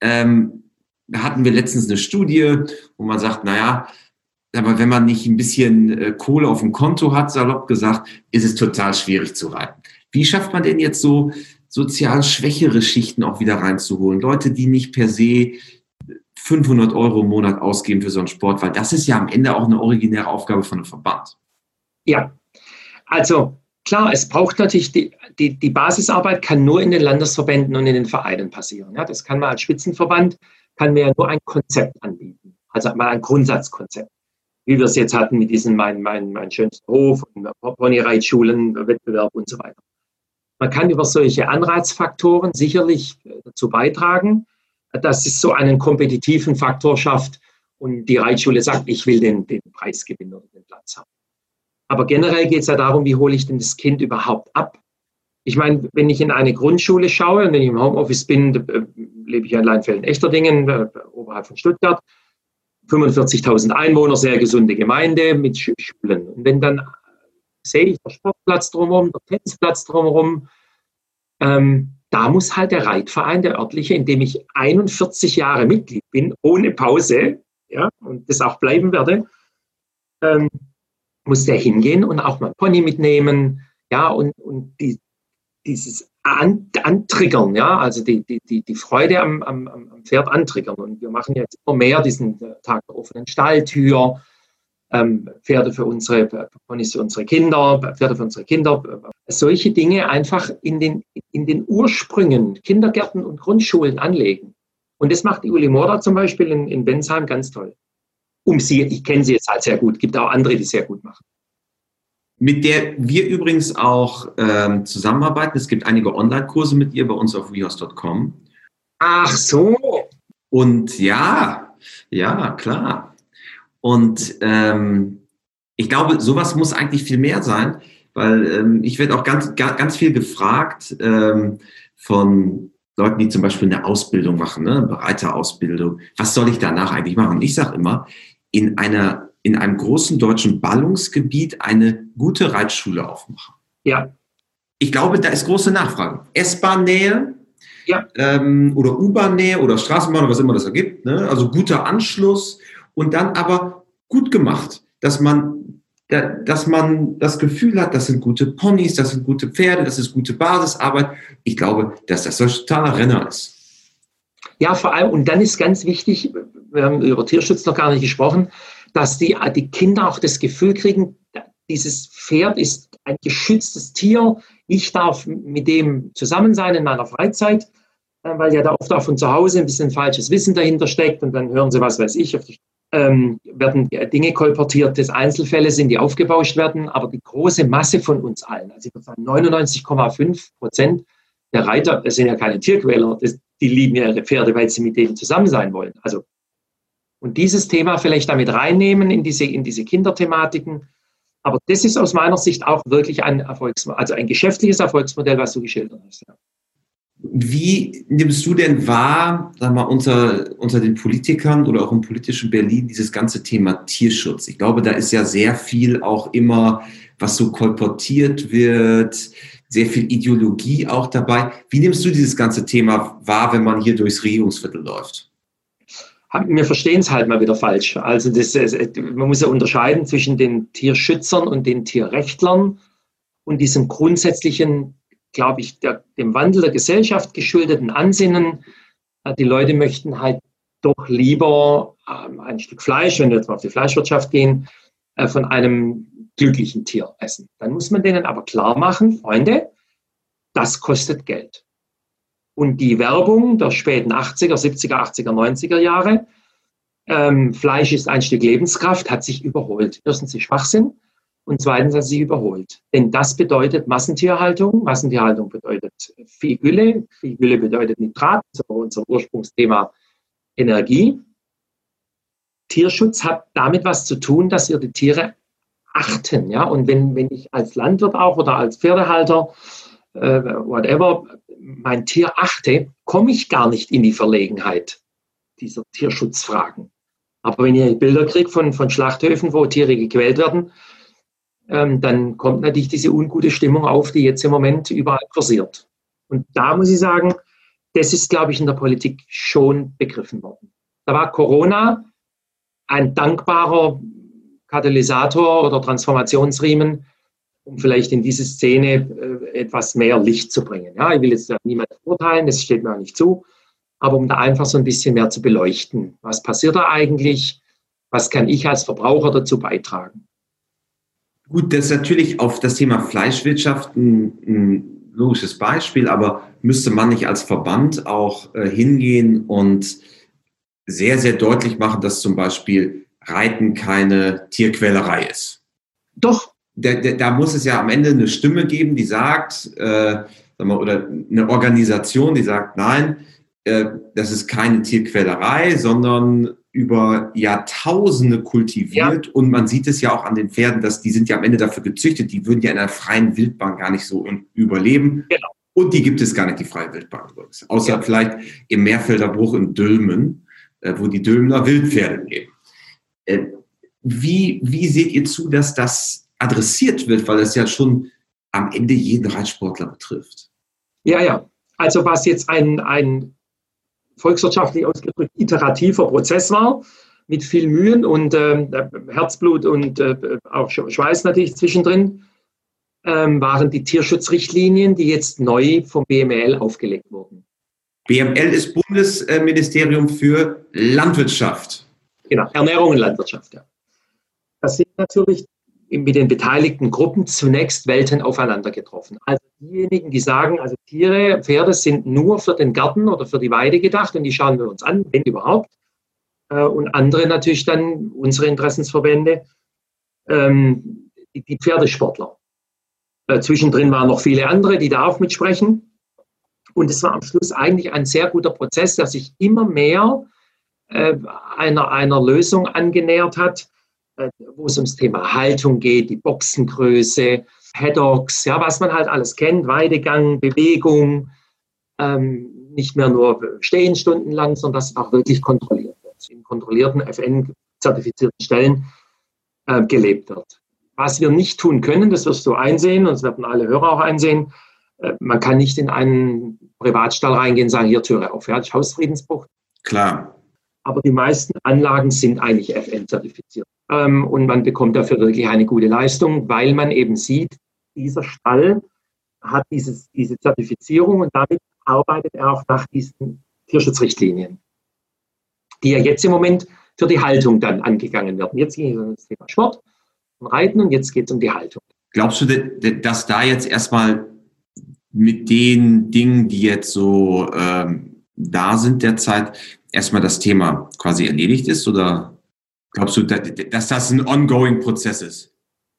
Ähm, da hatten wir letztens eine Studie, wo man sagt, naja, aber wenn man nicht ein bisschen äh, Kohle auf dem Konto hat, salopp gesagt, ist es total schwierig zu reiten. Wie schafft man denn jetzt so sozial schwächere Schichten auch wieder reinzuholen? Leute, die nicht per se 500 Euro im Monat ausgeben für so einen Sport, weil das ist ja am Ende auch eine originäre Aufgabe von einem Verband. Ja, also klar, es braucht natürlich, die, die, die Basisarbeit kann nur in den Landesverbänden und in den Vereinen passieren. Ja, das kann man als Spitzenverband kann mir ja nur ein Konzept anbieten. Also mal ein Grundsatzkonzept. Wie wir es jetzt hatten mit diesem mein, mein, mein schönster Hof, Ponyreitschulen, Wettbewerb und so weiter. Man kann über solche Anreizfaktoren sicherlich dazu beitragen, dass es so einen kompetitiven Faktor schafft und die Reitschule sagt, ich will den, den Preis gewinnen oder den Platz haben. Aber generell geht es ja darum, wie hole ich denn das Kind überhaupt ab? Ich meine, wenn ich in eine Grundschule schaue und wenn ich im Homeoffice bin, äh, lebe ich in Leinfelden-Echterdingen, äh, oberhalb von Stuttgart, 45.000 Einwohner, sehr gesunde Gemeinde mit Schulen. Und wenn dann sehe ich der Sportplatz drumherum, der Tennisplatz drumherum, ähm, da muss halt der Reitverein, der örtliche, in dem ich 41 Jahre Mitglied bin, ohne Pause, ja, und das auch bleiben werde, ähm, muss der hingehen und auch mal Pony mitnehmen, ja, und, und die, dieses An Antriggern, ja, also die, die, die, die Freude am, am, am Pferd antriggern. Und wir machen jetzt immer mehr diesen äh, Tag der offenen Stalltür, ähm, Pferde für unsere, Ponys für unsere Kinder, Pferde für unsere Kinder. Solche Dinge einfach in den, in den Ursprüngen, Kindergärten und Grundschulen anlegen. Und das macht die Uli Morda zum Beispiel in, in Bensheim ganz toll. Um sie, ich kenne sie jetzt halt sehr gut, gibt auch andere, die sehr gut machen mit der wir übrigens auch ähm, zusammenarbeiten. Es gibt einige Online-Kurse mit ihr bei uns auf wehorse.com. Ach so. Und ja, ja, klar. Und ähm, ich glaube, sowas muss eigentlich viel mehr sein, weil ähm, ich werde auch ganz, ganz viel gefragt ähm, von Leuten, die zum Beispiel eine Ausbildung machen, ne, Bereiterausbildung. Was soll ich danach eigentlich machen? Und ich sage immer, in einer in einem großen deutschen Ballungsgebiet eine gute Reitschule aufmachen. Ja. Ich glaube, da ist große Nachfrage. S-Bahn-Nähe ja. ähm, oder U-Bahn-Nähe oder Straßenbahn oder was immer das ergibt. Ne? Also guter Anschluss und dann aber gut gemacht, dass man, dass man das Gefühl hat, das sind gute Ponys, das sind gute Pferde, das ist gute Basisarbeit. Ich glaube, dass das ein totaler Renner ist. Ja, vor allem, und dann ist ganz wichtig, wir haben über Tierschutz noch gar nicht gesprochen, dass die, die Kinder auch das Gefühl kriegen, dieses Pferd ist ein geschütztes Tier. Ich darf mit dem zusammen sein in meiner Freizeit, äh, weil ja da oft auch von zu Hause ein bisschen falsches Wissen dahinter steckt und dann hören sie, was weiß ich, ähm, werden Dinge kolportiert des Einzelfälle sind, die aufgebauscht werden, aber die große Masse von uns allen, also ich würde sagen 99,5 Prozent der Reiter, das sind ja keine Tierquäler, das, die lieben ihre Pferde, weil sie mit denen zusammen sein wollen. Also und dieses Thema vielleicht damit reinnehmen in diese, in diese Kinderthematiken. Aber das ist aus meiner Sicht auch wirklich ein Erfolgs also ein geschäftliches Erfolgsmodell, was du geschildert hast. Ja. Wie nimmst du denn wahr, sag mal, unter, unter den Politikern oder auch im politischen Berlin dieses ganze Thema Tierschutz? Ich glaube, da ist ja sehr viel auch immer, was so kolportiert wird, sehr viel Ideologie auch dabei. Wie nimmst du dieses ganze Thema wahr, wenn man hier durchs Regierungsviertel läuft? wir verstehen es halt mal wieder falsch. Also das, man muss ja unterscheiden zwischen den Tierschützern und den Tierrechtlern und diesem grundsätzlichen, glaube ich, der, dem Wandel der Gesellschaft geschuldeten Ansinnen. Äh, die Leute möchten halt doch lieber ähm, ein Stück Fleisch, wenn wir jetzt mal auf die Fleischwirtschaft gehen, äh, von einem glücklichen Tier essen. Dann muss man denen aber klar machen, Freunde, das kostet Geld. Und die Werbung der späten 80er, 70er, 80er, 90er Jahre, ähm, Fleisch ist ein Stück Lebenskraft, hat sich überholt. Erstens ist Schwachsinn und zweitens hat sie überholt. Denn das bedeutet Massentierhaltung. Massentierhaltung bedeutet viel Gülle. Viel Gülle bedeutet Nitrat, das ist unser Ursprungsthema Energie. Tierschutz hat damit was zu tun, dass wir die Tiere achten. Ja? Und wenn, wenn ich als Landwirt auch oder als Pferdehalter, äh, whatever, mein Tier achte, komme ich gar nicht in die Verlegenheit dieser Tierschutzfragen. Aber wenn ihr Bilder kriegt von, von Schlachthöfen, wo Tiere gequält werden, ähm, dann kommt natürlich diese ungute Stimmung auf, die jetzt im Moment überall kursiert. Und da muss ich sagen, das ist, glaube ich, in der Politik schon begriffen worden. Da war Corona ein dankbarer Katalysator oder Transformationsriemen, um vielleicht in diese Szene äh, etwas mehr Licht zu bringen. Ja, ich will jetzt niemand urteilen, das steht mir auch nicht zu, aber um da einfach so ein bisschen mehr zu beleuchten. Was passiert da eigentlich? Was kann ich als Verbraucher dazu beitragen? Gut, das ist natürlich auf das Thema Fleischwirtschaft ein, ein logisches Beispiel, aber müsste man nicht als Verband auch äh, hingehen und sehr, sehr deutlich machen, dass zum Beispiel Reiten keine Tierquälerei ist? Doch. Da, da, da muss es ja am Ende eine Stimme geben, die sagt, äh, oder eine Organisation, die sagt, nein, äh, das ist keine Tierquälerei, sondern über Jahrtausende kultiviert. Ja. Und man sieht es ja auch an den Pferden, dass die sind ja am Ende dafür gezüchtet, die würden ja in einer freien Wildbahn gar nicht so überleben. Genau. Und die gibt es gar nicht, die freie Wildbahn übrigens. Außer ja. vielleicht im Meerfelderbruch in Dülmen, äh, wo die Dülmener Wildpferde leben. Äh, wie, wie seht ihr zu, dass das adressiert wird, weil das ja schon am Ende jeden Reitsportler betrifft? Ja, ja. Also was jetzt ein, ein volkswirtschaftlich ausgedrückt iterativer Prozess war, mit viel Mühen und äh, Herzblut und äh, auch Schweiß natürlich zwischendrin, ähm, waren die Tierschutzrichtlinien, die jetzt neu vom BML aufgelegt wurden. BML ist Bundesministerium für Landwirtschaft. Genau, Ernährung und Landwirtschaft, ja. Das sind natürlich mit den beteiligten Gruppen zunächst Welten aufeinander getroffen. Also diejenigen, die sagen, also Tiere, Pferde sind nur für den Garten oder für die Weide gedacht und die schauen wir uns an, wenn überhaupt. Äh, und andere natürlich dann, unsere Interessensverbände, ähm, die Pferdesportler. Äh, zwischendrin waren noch viele andere, die da auch mitsprechen. Und es war am Schluss eigentlich ein sehr guter Prozess, der sich immer mehr äh, einer, einer Lösung angenähert hat, wo es ums Thema Haltung geht, die Boxengröße, Paddocks, ja, was man halt alles kennt, Weidegang, Bewegung, ähm, nicht mehr nur stehen stundenlang, sondern dass auch wirklich kontrolliert wird, in kontrollierten FN-zertifizierten Stellen äh, gelebt wird. Was wir nicht tun können, das wirst du einsehen und das werden alle Hörer auch einsehen, äh, man kann nicht in einen Privatstall reingehen und sagen, hier Türe auf, ja, das ist Hausfriedensbruch. Klar. Aber die meisten Anlagen sind eigentlich FN-zertifiziert. Ähm, und man bekommt dafür wirklich eine gute Leistung, weil man eben sieht, dieser Stall hat dieses, diese Zertifizierung und damit arbeitet er auch nach diesen Tierschutzrichtlinien, die ja jetzt im Moment für die Haltung dann angegangen werden. Jetzt geht es um das Thema Sport und Reiten und jetzt geht es um die Haltung. Glaubst du, dass da jetzt erstmal mit den Dingen, die jetzt so ähm, da sind derzeit, erstmal das Thema quasi erledigt ist? Oder glaubst du, dass das ein ongoing Prozess ist?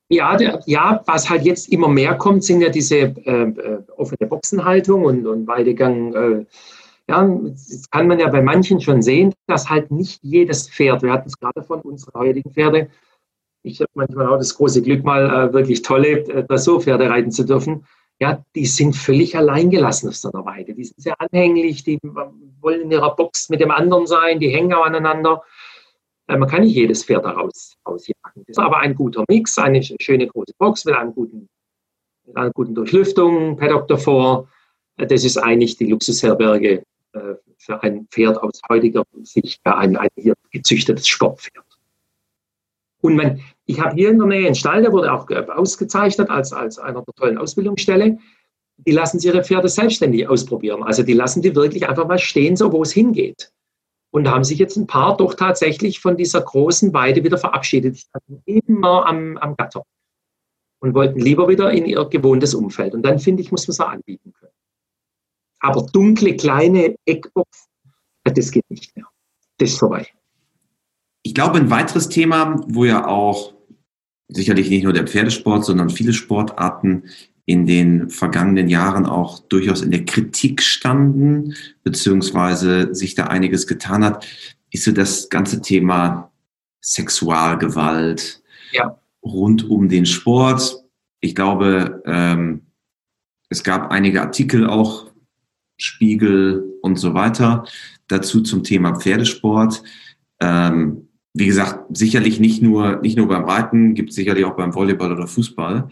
Ja, der, ja, was halt jetzt immer mehr kommt, sind ja diese äh, äh, offene Boxenhaltung und, und Weidegang. Äh, ja, das kann man ja bei manchen schon sehen, dass halt nicht jedes Pferd, wir hatten es gerade von unseren heutigen Pferde, ich habe manchmal auch das große Glück, mal äh, wirklich tolle äh, Dressurpferde reiten zu dürfen. Ja, die sind völlig alleingelassen auf so Weide. Die sind sehr anhänglich, die wollen in ihrer Box mit dem anderen sein, die hängen auch aneinander. Äh, man kann nicht jedes Pferd daraus ausjagen. Das ist aber ein guter Mix, eine schöne große Box mit, einem guten, mit einer guten Durchlüftung, Paddock davor. Äh, das ist eigentlich die Luxusherberge äh, für ein Pferd aus heutiger Sicht, ein, ein hier gezüchtetes Sportpferd. Und man, ich habe hier in der Nähe einen Stall, der wurde auch ausgezeichnet als, als einer der tollen Ausbildungsstelle. Die lassen ihre Pferde selbstständig ausprobieren. Also die lassen die wirklich einfach mal stehen, so wo es hingeht. Und da haben sich jetzt ein paar doch tatsächlich von dieser großen Weide wieder verabschiedet. Die standen immer am, am Gatter. und wollten lieber wieder in ihr gewohntes Umfeld. Und dann finde ich, muss man es auch anbieten können. Aber dunkle, kleine Eckbox, das geht nicht mehr. Das ist vorbei. Ich glaube, ein weiteres Thema, wo ja auch sicherlich nicht nur der Pferdesport, sondern viele Sportarten in den vergangenen Jahren auch durchaus in der Kritik standen, beziehungsweise sich da einiges getan hat, ist so das ganze Thema Sexualgewalt ja. rund um den Sport. Ich glaube, ähm, es gab einige Artikel auch, Spiegel und so weiter, dazu zum Thema Pferdesport. Ähm, wie gesagt, sicherlich nicht nur, nicht nur beim Reiten, gibt es sicherlich auch beim Volleyball oder Fußball.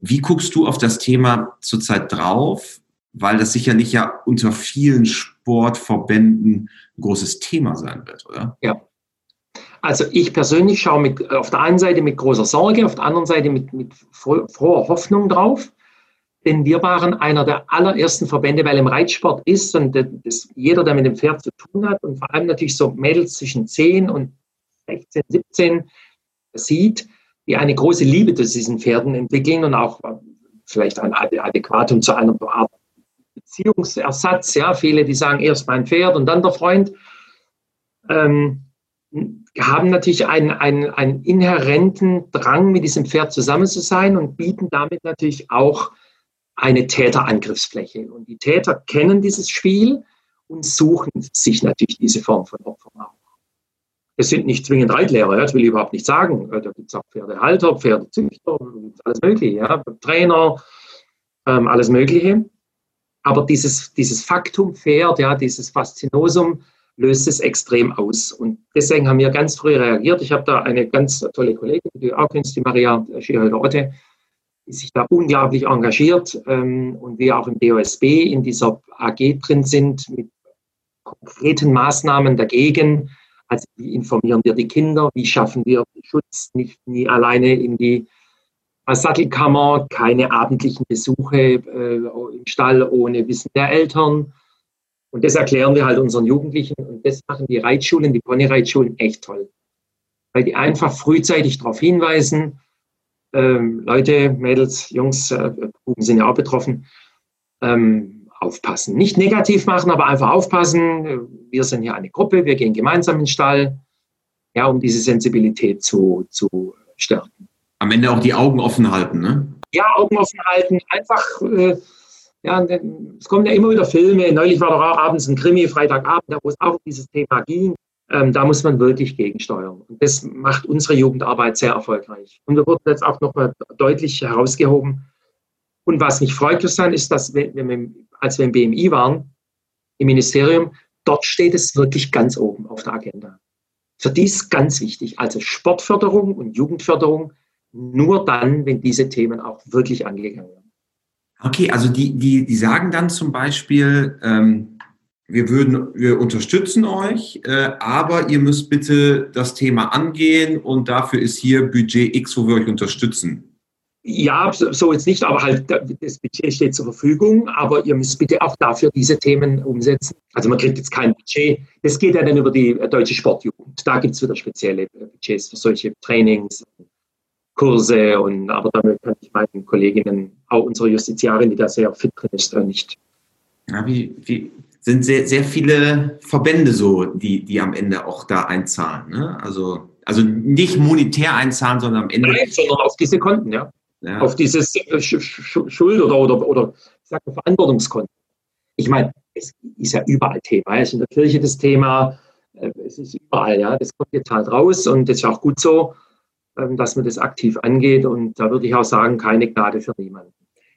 Wie guckst du auf das Thema zurzeit drauf? Weil das sicherlich ja unter vielen Sportverbänden ein großes Thema sein wird, oder? Ja. Also ich persönlich schaue mit, auf der einen Seite mit großer Sorge, auf der anderen Seite mit, mit froher Hoffnung drauf. Denn wir waren einer der allerersten Verbände, weil im Reitsport ist und das, jeder, der mit dem Pferd zu tun hat und vor allem natürlich so Mädels zwischen 10 und 16, 17 sieht, die eine große Liebe zu diesen Pferden entwickeln und auch äh, vielleicht ein Adäquatum zu einer Art Beziehungsersatz. Ja, viele, die sagen erst mein Pferd und dann der Freund, ähm, haben natürlich einen, einen, einen inhärenten Drang, mit diesem Pferd zusammen zu sein und bieten damit natürlich auch eine Täterangriffsfläche. Und die Täter kennen dieses Spiel und suchen sich natürlich diese Form von Opfern auch. Es sind nicht zwingend Reitlehrer, ja, das will ich überhaupt nicht sagen. Da gibt es auch Pferdehalter, Pferdezüchter, alles Mögliche, ja, Trainer, ähm, alles Mögliche. Aber dieses, dieses Faktum Pferd, ja, dieses Faszinosum, löst es extrem aus. Und deswegen haben wir ganz früh reagiert. Ich habe da eine ganz tolle Kollegin, die auch kennst, die Maria Schierhölder-Otte, die sich da unglaublich engagiert ähm, und wir auch im DOSB in dieser AG drin sind mit konkreten Maßnahmen dagegen, also wie informieren wir die Kinder, wie schaffen wir Schutz nicht nie alleine in die Sattelkammer, keine abendlichen Besuche äh, im Stall ohne Wissen der Eltern. Und das erklären wir halt unseren Jugendlichen und das machen die Reitschulen, die Ponyreitschulen echt toll. Weil die einfach frühzeitig darauf hinweisen, ähm, Leute, Mädels, Jungs, äh, Buben sind ja auch betroffen, ähm, aufpassen. Nicht negativ machen, aber einfach aufpassen. Wir sind hier eine Gruppe, wir gehen gemeinsam in den Stall, ja, um diese Sensibilität zu, zu stärken. Am Ende auch die Augen offen halten, ne? Ja, Augen offen halten. Einfach, äh, ja, es kommen ja immer wieder Filme. Neulich war doch auch abends ein Krimi, Freitagabend, wo es auch um dieses Thema ging. Ähm, da muss man wirklich gegensteuern. Und das macht unsere Jugendarbeit sehr erfolgreich. Und wir wurden jetzt auch nochmal deutlich herausgehoben. Und was mich freut, Christian, ist, dass wenn wir als wir im BMI waren, im Ministerium, dort steht es wirklich ganz oben auf der Agenda. Für die ist ganz wichtig. Also Sportförderung und Jugendförderung nur dann, wenn diese Themen auch wirklich angegangen werden. Okay, also die, die, die sagen dann zum Beispiel, ähm, wir würden, wir unterstützen euch, äh, aber ihr müsst bitte das Thema angehen und dafür ist hier Budget X, wo wir euch unterstützen. Ja, so jetzt nicht, aber halt das Budget steht zur Verfügung, aber ihr müsst bitte auch dafür diese Themen umsetzen. Also man kriegt jetzt kein Budget. Das geht ja dann über die deutsche Sportjugend. Da gibt es wieder spezielle Budgets für solche Trainings, Kurse und aber damit kann ich meinen Kolleginnen, auch unsere Justiziarin, die da sehr fit drin ist, nicht. Ja, wie, wie sind sehr, sehr viele Verbände so, die, die am Ende auch da einzahlen. Ne? Also, also nicht monetär einzahlen, sondern am Ende. Nein, sondern auf diese Konten, ja ja. auf dieses äh, Schuld- oder, oder, oder sag mal, Verantwortungskonto. Ich meine, es ist ja überall Thema. Es ist in der Kirche das Thema, äh, es ist überall, ja. Das kommt jetzt halt raus und das ist auch gut so, ähm, dass man das aktiv angeht. Und da würde ich auch sagen, keine Gnade für niemanden.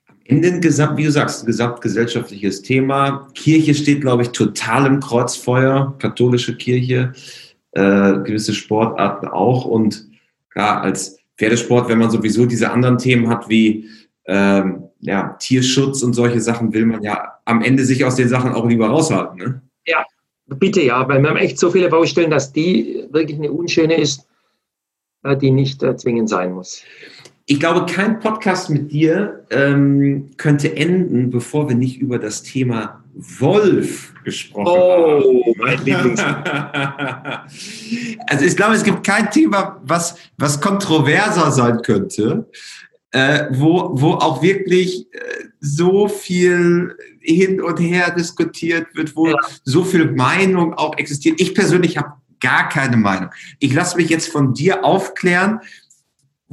Am Ende ein Gesamt, wie du sagst, ein gesamtgesellschaftliches Thema. Kirche steht, glaube ich, total im Kreuzfeuer, katholische Kirche, äh, gewisse Sportarten auch. Und ja, als Pferdesport, wenn man sowieso diese anderen Themen hat wie ähm, ja, Tierschutz und solche Sachen, will man ja am Ende sich aus den Sachen auch lieber raushalten. Ne? Ja, bitte ja, weil wir haben echt so viele Baustellen, dass die wirklich eine unschöne ist, äh, die nicht äh, zwingend sein muss. Ich glaube, kein Podcast mit dir ähm, könnte enden, bevor wir nicht über das Thema Wolf gesprochen oh, haben. Oh, mein Lieblings. also ich glaube, es gibt kein Thema, was, was kontroverser sein könnte. äh, wo, wo auch wirklich äh, so viel hin und her diskutiert wird, wo ja. so viel Meinung auch existiert. Ich persönlich habe gar keine Meinung. Ich lasse mich jetzt von dir aufklären,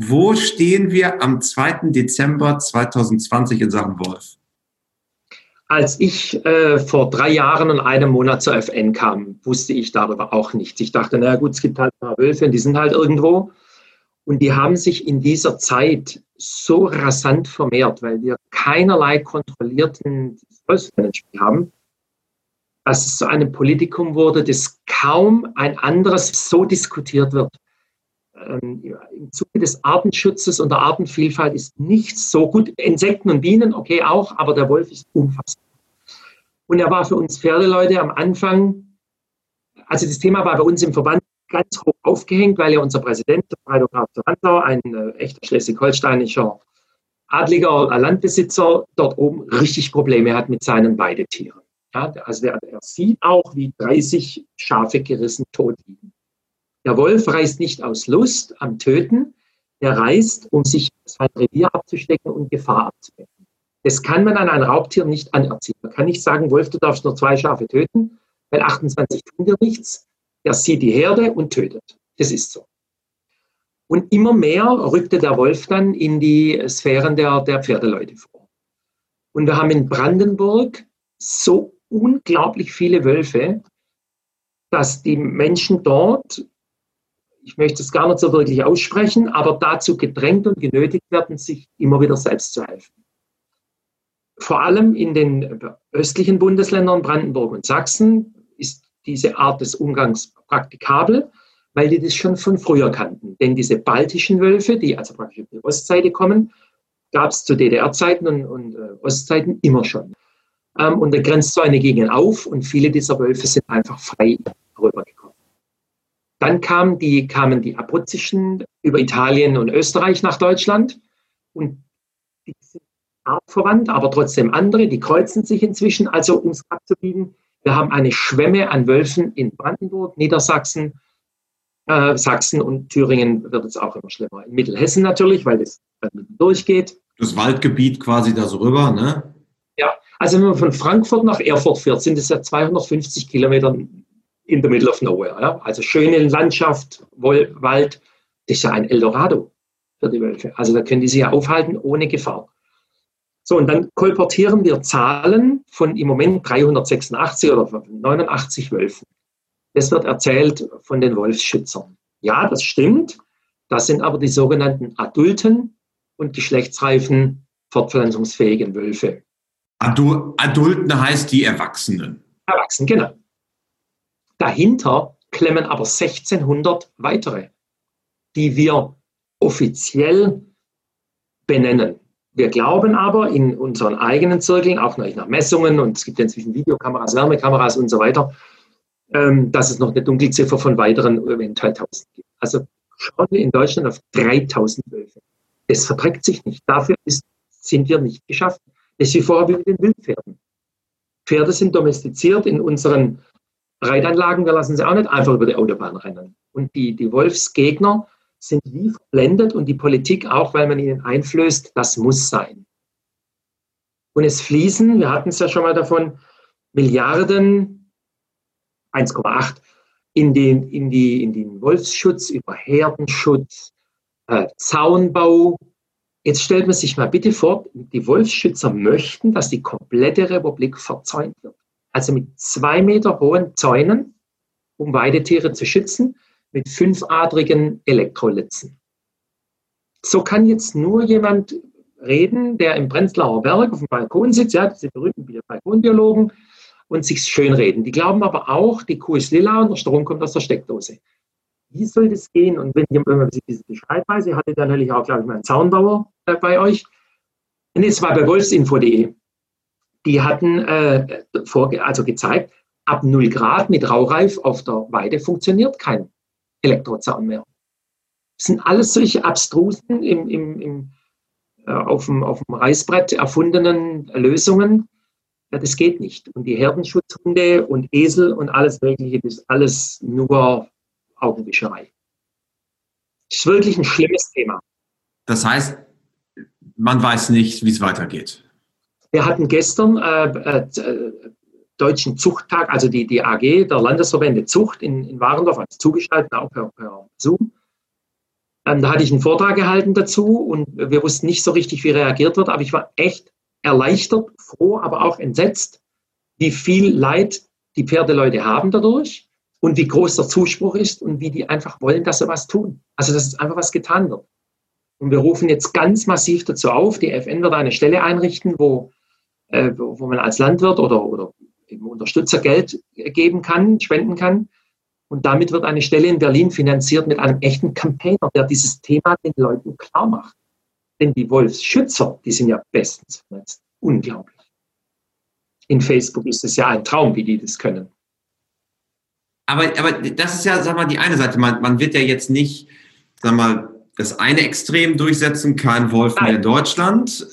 wo stehen wir am 2. Dezember 2020 in Sachen Wolf? Als ich äh, vor drei Jahren und einem Monat zur FN kam, wusste ich darüber auch nichts. Ich dachte, na gut, es gibt halt ein paar Wölfe, die sind halt irgendwo. Und die haben sich in dieser Zeit so rasant vermehrt, weil wir keinerlei kontrollierten Wolfsmanagement haben, dass es zu einem Politikum wurde, das kaum ein anderes so diskutiert wird. Ähm, Im Zuge des Artenschutzes und der Artenvielfalt ist nichts so gut. Insekten und Bienen, okay, auch, aber der Wolf ist unfassbar. Und er war für uns Pferdeleute am Anfang, also das Thema war bei uns im Verband ganz hoch aufgehängt, weil ja unser Präsident, Fredo Graf Landau, ein äh, echter schleswig-holsteinischer adliger Landbesitzer, dort oben richtig Probleme hat mit seinen Weidetieren. Ja, also er, er sieht auch, wie 30 Schafe gerissen tot liegen. Der Wolf reist nicht aus Lust am Töten, er reist, um sich sein Revier abzustecken und Gefahr abzuwenden. Das kann man an ein Raubtier nicht anerziehen. Man kann nicht sagen, Wolf, du darfst nur zwei Schafe töten, weil 28 tun dir nichts. Er sieht die Herde und tötet. Das ist so. Und immer mehr rückte der Wolf dann in die Sphären der, der Pferdeleute vor. Und wir haben in Brandenburg so unglaublich viele Wölfe, dass die Menschen dort, ich möchte es gar nicht so wirklich aussprechen, aber dazu gedrängt und genötigt werden, sich immer wieder selbst zu helfen. Vor allem in den östlichen Bundesländern Brandenburg und Sachsen ist diese Art des Umgangs praktikabel, weil die das schon von früher kannten. Denn diese baltischen Wölfe, die also praktisch auf die Ostseite kommen, gab es zu DDR-Zeiten und, und äh, Ostzeiten immer schon. Ähm, und der Grenzzäune gingen auf und viele dieser Wölfe sind einfach frei rübergekommen. Dann kamen die, kamen die Abruzzischen über Italien und Österreich nach Deutschland und die sind artverwandt, aber trotzdem andere, die kreuzen sich inzwischen. Also um es abzubiegen, wir haben eine Schwemme an Wölfen in Brandenburg, Niedersachsen, äh, Sachsen und Thüringen wird es auch immer schlimmer. In Mittelhessen natürlich, weil das durchgeht. Das Waldgebiet quasi da so rüber, ne? Ja, also wenn man von Frankfurt nach Erfurt fährt, sind es ja 250 Kilometer in the middle of nowhere. Ja? Also schöne Landschaft, Wald, das ist ja ein Eldorado für die Wölfe. Also da können die sich ja aufhalten ohne Gefahr. So, und dann kolportieren wir Zahlen von im Moment 386 oder 89 Wölfen. Das wird erzählt von den Wolfsschützern. Ja, das stimmt. Das sind aber die sogenannten adulten und geschlechtsreifen fortpflanzungsfähigen Wölfe. Adu Adulten heißt die Erwachsenen. Erwachsen, genau. Dahinter klemmen aber 1600 weitere, die wir offiziell benennen. Wir glauben aber in unseren eigenen Zirkeln, auch nach Messungen, und es gibt inzwischen Videokameras, Wärmekameras und so weiter, ähm, dass es noch eine Dunkelziffer von weiteren eventuell 1000 gibt. Also schauen wir in Deutschland auf 3000 Wölfe. Das verträgt sich nicht. Dafür ist, sind wir nicht geschaffen. Das ist wie vorher wie mit den Wildpferden. Pferde sind domestiziert in unseren Reitanlagen. Wir lassen sie auch nicht einfach über die Autobahn rennen. Und die, die Wolfsgegner sind wie verblendet und die Politik auch, weil man ihnen einflößt, das muss sein. Und es fließen, wir hatten es ja schon mal davon, Milliarden, 1,8, in den, in, die, in den Wolfsschutz, über Herdenschutz, äh, Zaunbau. Jetzt stellt man sich mal bitte vor, die Wolfsschützer möchten, dass die komplette Republik verzäunt wird. Also mit zwei Meter hohen Zäunen, um Weidetiere zu schützen mit fünfadrigen Elektrolitzen. So kann jetzt nur jemand reden, der im Prenzlauer Berg auf dem Balkon sitzt, ja, diese berühmten Balkonbiologen, und sich schönreden. Die glauben aber auch, die Kuh ist lila und der Strom kommt aus der Steckdose. Wie soll das gehen? Und wenn jemand diese Schreibweise hatte, dann natürlich auch, glaube ich, mal einen Zaunbauer äh, bei euch. Und es war bei wolfsinfo.de. Die hatten äh, vor, also gezeigt, ab 0 Grad mit Raureif auf der Weide funktioniert kein Elektrozaun mehr. Das sind alles solche abstrusen, im, im, im, äh, auf, dem, auf dem Reißbrett erfundenen Lösungen. Ja, das geht nicht. Und die Herdenschutzhunde und Esel und alles Mögliche, das ist alles nur Augenwischerei. Das ist wirklich ein schlimmes Thema. Das heißt, man weiß nicht, wie es weitergeht. Wir hatten gestern äh, äh, Deutschen Zuchttag, also die, die AG der Landesverbände Zucht in, in Warendorf, als zugeschaltet, auch per, per Zoom. Ähm, da hatte ich einen Vortrag gehalten dazu und wir wussten nicht so richtig, wie reagiert wird, aber ich war echt erleichtert, froh, aber auch entsetzt, wie viel Leid die Pferdeleute haben dadurch und wie groß der Zuspruch ist und wie die einfach wollen, dass sie was tun. Also, dass einfach was getan wird. Und wir rufen jetzt ganz massiv dazu auf, die FN wird eine Stelle einrichten, wo, äh, wo man als Landwirt oder, oder eben Unterstützer Geld geben kann, spenden kann. Und damit wird eine Stelle in Berlin finanziert mit einem echten Campaigner, der dieses Thema den Leuten klar macht. Denn die Wolfsschützer, die sind ja bestens vernetzt. Unglaublich. In Facebook ist es ja ein Traum, wie die das können. Aber, aber das ist ja, sag mal, die eine Seite. Man, man wird ja jetzt nicht, sag mal, das eine Extrem durchsetzen, kein Wolf Nein. mehr in Deutschland.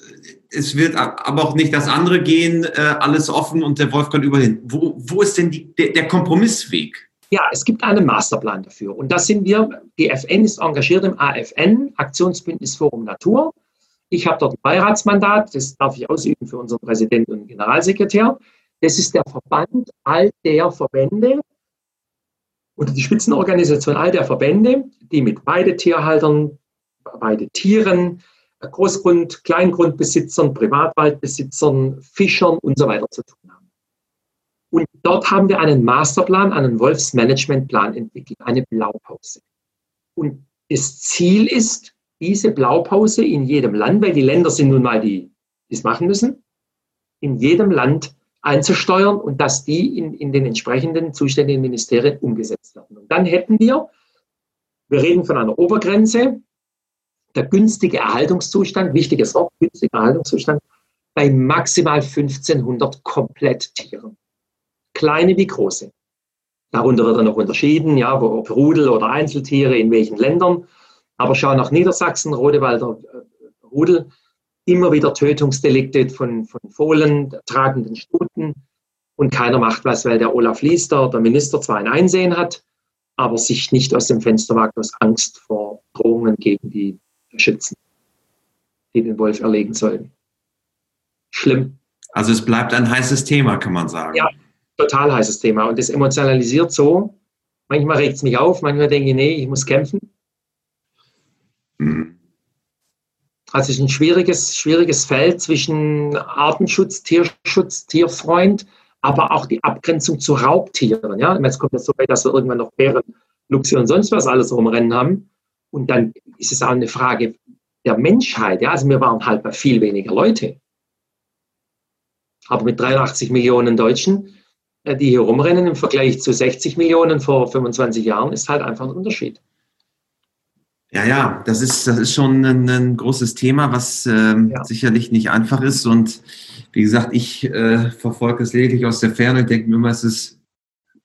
Es wird aber auch nicht das andere gehen, äh, alles offen und der Wolf kann überall hin. Wo, wo ist denn die, der, der Kompromissweg? Ja, es gibt einen Masterplan dafür. Und das sind wir, die FN ist engagiert im AFN, Aktionsbündnis Forum Natur. Ich habe dort ein Beiratsmandat, das darf ich ausüben für unseren Präsidenten und Generalsekretär. Das ist der Verband all der Verbände oder die Spitzenorganisation all der Verbände, die mit Weidetierhaltern, Weidetieren, Großgrund-, Kleingrundbesitzern, Privatwaldbesitzern, Fischern und so weiter zu tun haben. Und dort haben wir einen Masterplan, einen Wolfsmanagementplan entwickelt, eine Blaupause. Und das Ziel ist, diese Blaupause in jedem Land, weil die Länder sind nun mal die, die es machen müssen, in jedem Land einzusteuern und dass die in, in den entsprechenden zuständigen Ministerien umgesetzt werden. Und dann hätten wir, wir reden von einer Obergrenze, der günstige Erhaltungszustand, wichtiges Wort, günstiger Erhaltungszustand, bei maximal 1500 Kompletttieren. Kleine wie große. Darunter wird dann noch unterschieden, ja, ob Rudel oder Einzeltiere, in welchen Ländern. Aber schau nach Niedersachsen, Rodewalder äh, Rudel, immer wieder Tötungsdelikte von, von Fohlen, tragenden Stuten. Und keiner macht was, weil der Olaf Liester, der Minister, zwar ein Einsehen hat, aber sich nicht aus dem Fenster wagt aus Angst vor Drohungen gegen die Schützen, die den Wolf erlegen sollen. Schlimm. Also es bleibt ein heißes Thema, kann man sagen. Ja, total heißes Thema. Und es emotionalisiert so. Manchmal regt es mich auf, manchmal denke ich, nee, ich muss kämpfen. Mhm. Also es ist ein schwieriges, schwieriges Feld zwischen Artenschutz, Tierschutz, Tierfreund, aber auch die Abgrenzung zu Raubtieren. Ja? Jetzt kommt es so weit, dass wir irgendwann noch Bären, Luchse und sonst was alles rumrennen haben. Und dann ist es auch eine Frage der Menschheit. Ja? Also wir waren halt bei viel weniger Leute. Aber mit 83 Millionen Deutschen, äh, die hier rumrennen im Vergleich zu 60 Millionen vor 25 Jahren, ist halt einfach ein Unterschied. Ja, ja, das ist, das ist schon ein, ein großes Thema, was ähm, ja. sicherlich nicht einfach ist. Und wie gesagt, ich äh, verfolge es lediglich aus der Ferne und denke mir immer, es ist,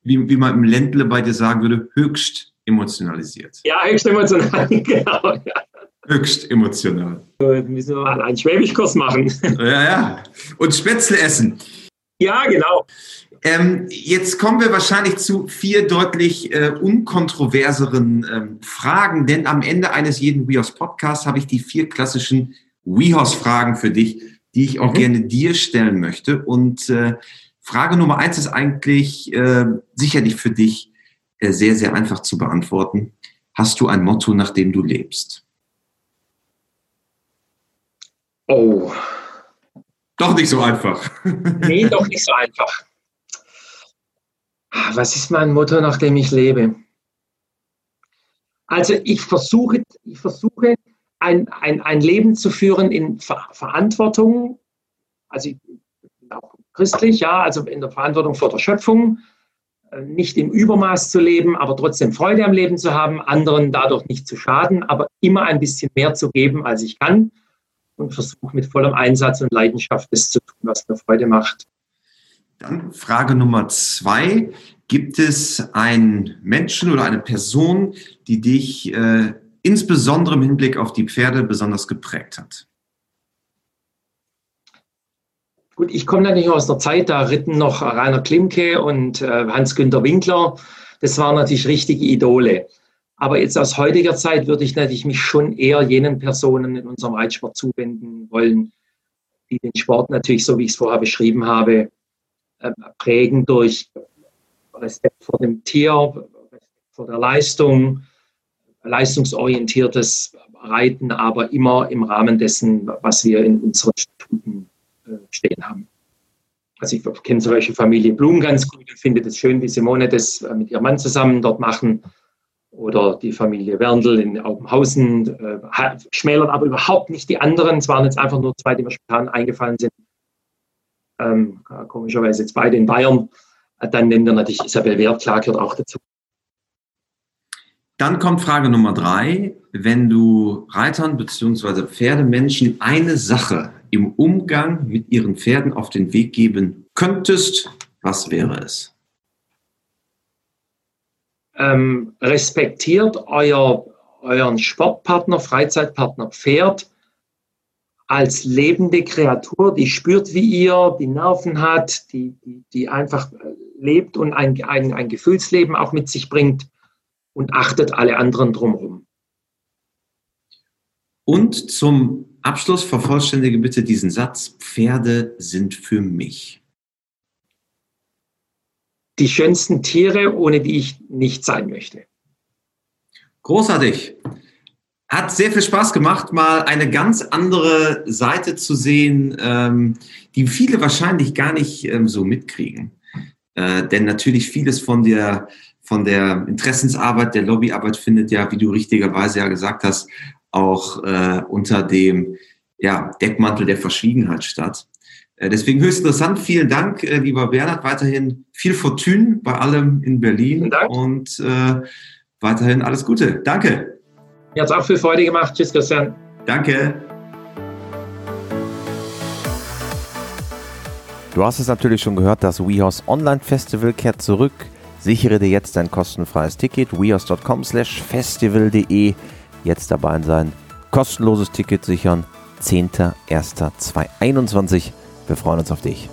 wie, wie man im Ländle bei dir sagen würde, höchst emotionalisiert. Ja, höchst emotional, genau. Ja. Höchst emotional. Wir müssen mal einen Schwäbischkurs machen. Ja, ja. Und Spätzle essen. Ja, genau. Ähm, jetzt kommen wir wahrscheinlich zu vier deutlich äh, unkontroverseren ähm, Fragen, denn am Ende eines jeden WeHorse Podcasts habe ich die vier klassischen WeHorse Fragen für dich, die ich auch mhm. gerne dir stellen möchte. Und äh, Frage Nummer eins ist eigentlich äh, sicherlich für dich sehr, sehr einfach zu beantworten. Hast du ein Motto, nach dem du lebst? Oh. Doch nicht so einfach. nee, doch nicht so einfach. Was ist mein Motto, nach dem ich lebe? Also ich versuche, ich versuche ein, ein, ein Leben zu führen in Ver Verantwortung, also ich auch christlich, ja, also in der Verantwortung vor der Schöpfung, äh, nicht im Übermaß zu leben, aber trotzdem Freude am Leben zu haben, anderen dadurch nicht zu schaden, aber immer ein bisschen mehr zu geben, als ich kann und versuche mit vollem Einsatz und Leidenschaft das zu tun, was mir Freude macht. Dann Frage Nummer zwei. Gibt es einen Menschen oder eine Person, die dich äh, insbesondere im Hinblick auf die Pferde besonders geprägt hat? Gut, ich komme natürlich aus der Zeit, da ritten noch Rainer Klimke und äh, Hans-Günter Winkler. Das waren natürlich richtige Idole. Aber jetzt aus heutiger Zeit würde ich natürlich mich schon eher jenen Personen in unserem Reitsport zuwenden, wollen, die den Sport natürlich, so wie ich es vorher beschrieben habe, äh, prägen durch Respekt vor dem Tier, Respekt vor der Leistung, leistungsorientiertes Reiten, aber immer im Rahmen dessen, was wir in unseren Statuten äh, stehen haben. Also ich kenne zum Beispiel Familie Blum ganz gut und finde es schön, wie Simone das äh, mit ihrem Mann zusammen dort machen. Oder die Familie Werndl in Augenhausen äh, schmälert aber überhaupt nicht die anderen. Es waren jetzt einfach nur zwei, die mir spontan eingefallen sind. Ähm, komischerweise jetzt beide in Bayern. Äh, dann nennen wir natürlich Isabel Wert, klar gehört auch dazu. Dann kommt Frage Nummer drei. Wenn du Reitern bzw. Pferdemenschen eine Sache im Umgang mit ihren Pferden auf den Weg geben könntest, was wäre es? Ähm, respektiert euer, euren Sportpartner, Freizeitpartner Pferd als lebende Kreatur, die spürt wie ihr, die Nerven hat, die, die, einfach lebt und ein, ein, ein Gefühlsleben auch mit sich bringt und achtet alle anderen drumherum. Und zum Abschluss vervollständige bitte diesen Satz, Pferde sind für mich. Die schönsten Tiere, ohne die ich nicht sein möchte. Großartig. Hat sehr viel Spaß gemacht, mal eine ganz andere Seite zu sehen, ähm, die viele wahrscheinlich gar nicht ähm, so mitkriegen. Äh, denn natürlich vieles von der, von der Interessensarbeit, der Lobbyarbeit findet ja, wie du richtigerweise ja gesagt hast, auch äh, unter dem ja, Deckmantel der Verschwiegenheit statt. Äh, deswegen höchst interessant. Vielen Dank, äh, lieber Bernhard. Weiterhin viel Fortune bei allem in Berlin und äh, weiterhin alles Gute. Danke. Mir hat es auch viel Freude gemacht. Tschüss, Christian. Danke. Du hast es natürlich schon gehört, das WeHorse Online Festival kehrt zurück. Sichere dir jetzt dein kostenfreies Ticket. wehorse.com slash festival.de. Jetzt dabei sein. Kostenloses Ticket sichern. 10.01.2021. Wir freuen uns auf dich.